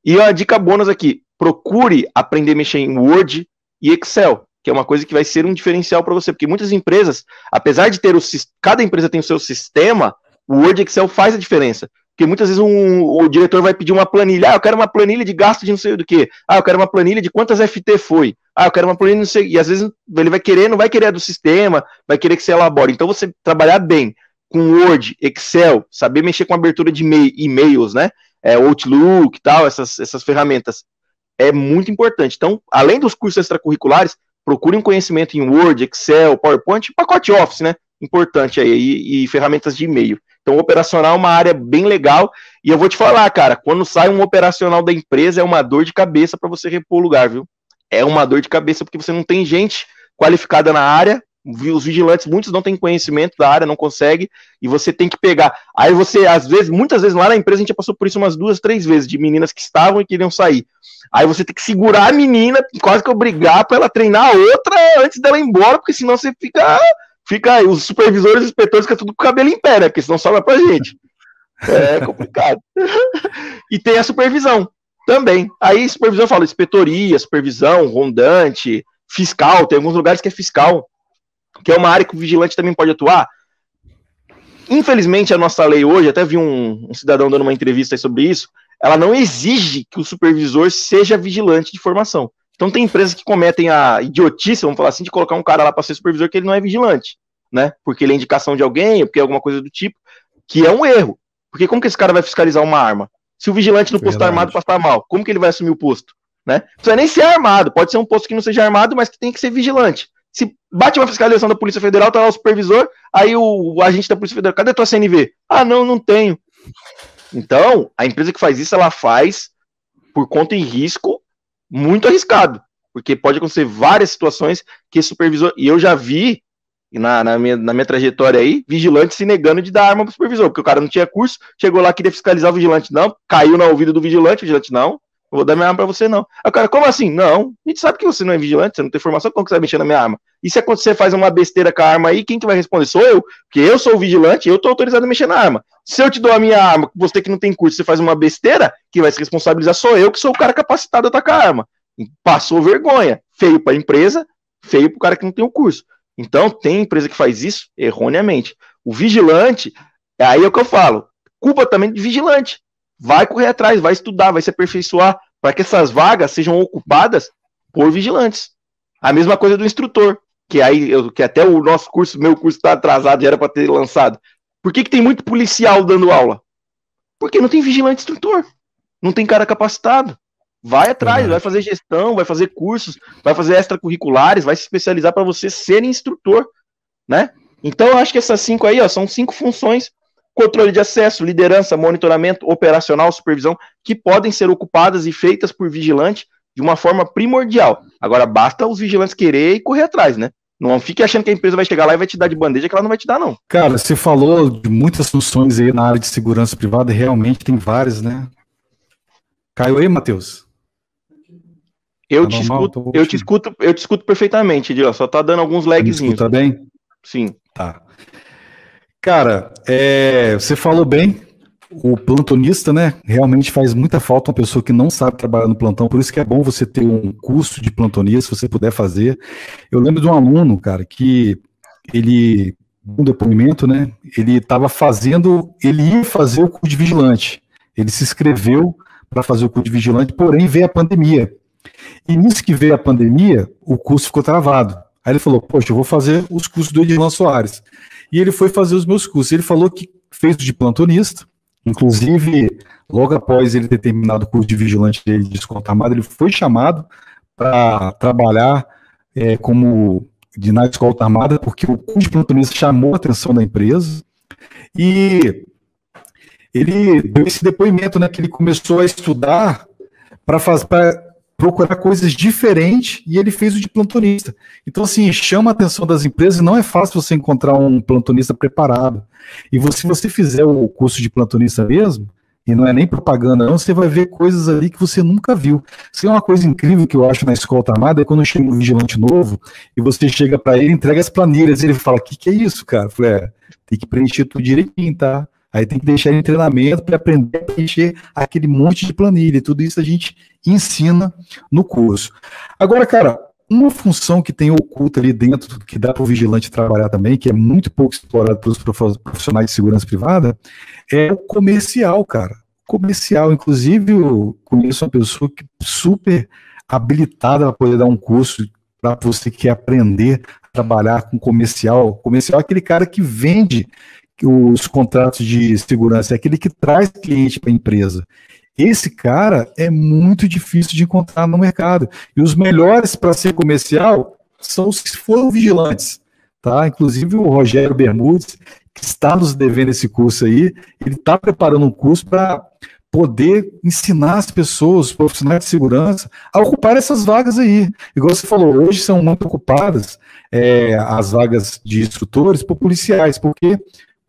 E a dica bônus aqui: procure aprender a mexer em Word e Excel, que é uma coisa que vai ser um diferencial para você, porque muitas empresas, apesar de ter o cada empresa tem o seu sistema, o Word e Excel faz a diferença. Porque muitas vezes um, o diretor vai pedir uma planilha. Ah, eu quero uma planilha de gasto de não sei do que. Ah, eu quero uma planilha de quantas FT foi. Ah, eu quero uma planilha não sei. E às vezes ele vai querer, não vai querer do sistema, vai querer que você elabore. Então você trabalhar bem com Word, Excel, saber mexer com abertura de e-mails, né? É, Outlook e tal, essas, essas ferramentas. É muito importante. Então, além dos cursos extracurriculares, procure um conhecimento em Word, Excel, PowerPoint, pacote Office, né? Importante aí, e, e ferramentas de e-mail. Então, operacional é uma área bem legal. E eu vou te falar, cara, quando sai um operacional da empresa, é uma dor de cabeça para você repor o lugar, viu? É uma dor de cabeça porque você não tem gente qualificada na área. Os vigilantes, muitos não têm conhecimento da área, não consegue, e você tem que pegar. Aí você, às vezes, muitas vezes lá na empresa, a gente passou por isso umas duas, três vezes, de meninas que estavam e queriam sair. Aí você tem que segurar a menina, quase que obrigar para ela treinar a outra antes dela ir embora, porque senão você fica fica os supervisores e inspetores ficam tudo com o cabelo em pé, né? Porque senão sobra pra gente. É complicado. [LAUGHS] e tem a supervisão também. Aí supervisão fala inspetoria, supervisão, rondante, fiscal, tem alguns lugares que é fiscal, que é uma área que o vigilante também pode atuar. Infelizmente, a nossa lei hoje, até vi um, um cidadão dando uma entrevista sobre isso, ela não exige que o supervisor seja vigilante de formação. Então tem empresas que cometem a idiotice, vamos falar assim, de colocar um cara lá para ser supervisor que ele não é vigilante, né? Porque ele é indicação de alguém, ou porque é alguma coisa do tipo, que é um erro. Porque como que esse cara vai fiscalizar uma arma? Se o vigilante no posto armado passar mal, como que ele vai assumir o posto? Né? Não precisa nem ser armado, pode ser um posto que não seja armado, mas que tem que ser vigilante. Se bate uma fiscalização da Polícia Federal, tá lá o supervisor, aí o, o agente da Polícia Federal, cadê tua CNV? Ah, não, não tenho. Então, a empresa que faz isso, ela faz por conta e risco muito arriscado, porque pode acontecer várias situações que supervisor, e eu já vi na, na, minha, na minha trajetória aí, vigilante se negando de dar arma pro supervisor, porque o cara não tinha curso, chegou lá, queria fiscalizar o vigilante, não, caiu na ouvido do vigilante, o vigilante, não, não vou dar minha arma pra você, não. Aí o cara, como assim? Não, a gente sabe que você não é vigilante, você não tem formação, como que você vai mexer na minha arma? E se acontecer, faz uma besteira com a arma aí, quem que vai responder? Sou eu, porque eu sou o vigilante, eu tô autorizado a mexer na arma. Se eu te dou a minha arma, você que não tem curso, você faz uma besteira, quem vai se responsabilizar sou eu, que sou o cara capacitado a atacar a arma passou vergonha. Feio para a empresa, feio para o cara que não tem o curso. Então, tem empresa que faz isso erroneamente. O vigilante, aí é o que eu falo, culpa também de vigilante. Vai correr atrás, vai estudar, vai se aperfeiçoar para que essas vagas sejam ocupadas por vigilantes. A mesma coisa do instrutor, que aí eu, que até o nosso curso, meu curso está atrasado, já era para ter lançado. Por que, que tem muito policial dando aula? Porque não tem vigilante instrutor. Não tem cara capacitado. Vai atrás, vai fazer gestão, vai fazer cursos, vai fazer extracurriculares, vai se especializar para você ser instrutor, né? Então, eu acho que essas cinco aí, ó, são cinco funções: controle de acesso, liderança, monitoramento, operacional, supervisão, que podem ser ocupadas e feitas por vigilante de uma forma primordial. Agora, basta os vigilantes querer e correr atrás, né? Não fique achando que a empresa vai chegar lá e vai te dar de bandeja, que ela não vai te dar, não. Cara, você falou de muitas funções aí na área de segurança privada, realmente tem várias, né? Caiu aí, Matheus? Eu, tá te, normal, escuto, eu te escuto, eu te escuto perfeitamente, Edil, só tá dando alguns lagzinhos. Tá bem? Sim. Tá. Cara, é, você falou bem, o plantonista, né, realmente faz muita falta uma pessoa que não sabe trabalhar no plantão, por isso que é bom você ter um curso de plantonista, se você puder fazer. Eu lembro de um aluno, cara, que ele, um depoimento, né, ele estava fazendo, ele ia fazer o curso de vigilante, ele se inscreveu para fazer o curso de vigilante, porém veio a pandemia. E nisso que veio a pandemia, o curso ficou travado. Aí ele falou: Poxa, eu vou fazer os cursos do Edilon Soares. E ele foi fazer os meus cursos. Ele falou que fez de plantonista, inclusive, logo após ele ter terminado o curso de vigilante de desconto armado, ele foi chamado para trabalhar é, como de na escolta armada, porque o curso de plantonista chamou a atenção da empresa. E ele deu esse depoimento, né, que ele começou a estudar para fazer procurar coisas diferentes e ele fez o de plantonista. Então, assim, chama a atenção das empresas, não é fácil você encontrar um plantonista preparado. E você, se você fizer o curso de plantonista mesmo, e não é nem propaganda, não, você vai ver coisas ali que você nunca viu. Isso é uma coisa incrível que eu acho na escolta armada, é quando chega um vigilante novo e você chega para ele, entrega as planilhas, e ele fala: que, que é isso, cara? Eu falei: é, tem que preencher tudo direitinho, tá? Aí tem que deixar ele em treinamento para aprender a preencher aquele monte de planilha. Tudo isso a gente ensina no curso. Agora, cara, uma função que tem oculta ali dentro, que dá para o vigilante trabalhar também, que é muito pouco explorado pelos profissionais de segurança privada, é o comercial, cara. Comercial, inclusive, eu conheço uma pessoa que super habilitada para poder dar um curso para você que quer aprender a trabalhar com comercial. Comercial é aquele cara que vende os contratos de segurança, é aquele que traz cliente para a empresa. Esse cara é muito difícil de encontrar no mercado. E os melhores para ser comercial são os que foram vigilantes. Tá? Inclusive o Rogério Bermudes, que está nos devendo esse curso aí, ele está preparando um curso para poder ensinar as pessoas, os profissionais de segurança, a ocupar essas vagas aí. Igual você falou, hoje são muito ocupadas é, as vagas de instrutores por policiais, porque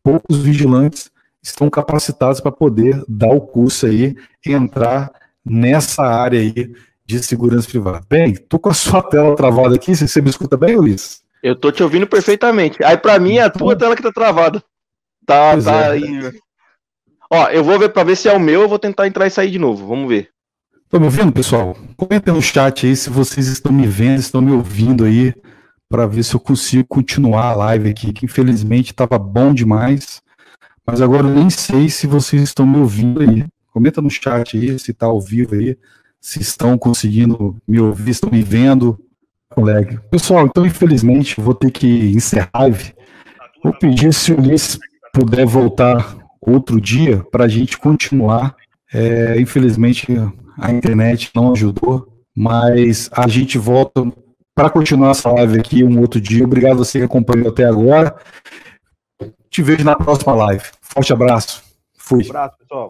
poucos vigilantes estão capacitados para poder dar o curso aí e entrar nessa área aí de segurança privada. Bem, tô com a sua tela travada aqui, você me escuta bem, Luiz? Eu tô te ouvindo perfeitamente. Aí para mim é a tua tela que tá travada. Tá, pois tá é. aí. Ó, eu vou ver para ver se é o meu, eu vou tentar entrar e sair de novo. Vamos ver. Estão me ouvindo, pessoal? Comenta no chat aí se vocês estão me vendo, estão me ouvindo aí, para ver se eu consigo continuar a live aqui, que infelizmente estava bom demais. Mas agora nem sei se vocês estão me ouvindo aí. Comenta no chat aí se está ao vivo aí, se estão conseguindo me ouvir, estão me vendo, colega. Pessoal, então infelizmente vou ter que encerrar a live. Vou pedir se o Ulisses puder voltar outro dia para a gente continuar. É, infelizmente a internet não ajudou, mas a gente volta para continuar essa live aqui um outro dia. Obrigado a você que acompanhou até agora. Te vejo na próxima live. Forte abraço. Fui. Um abraço, pessoal.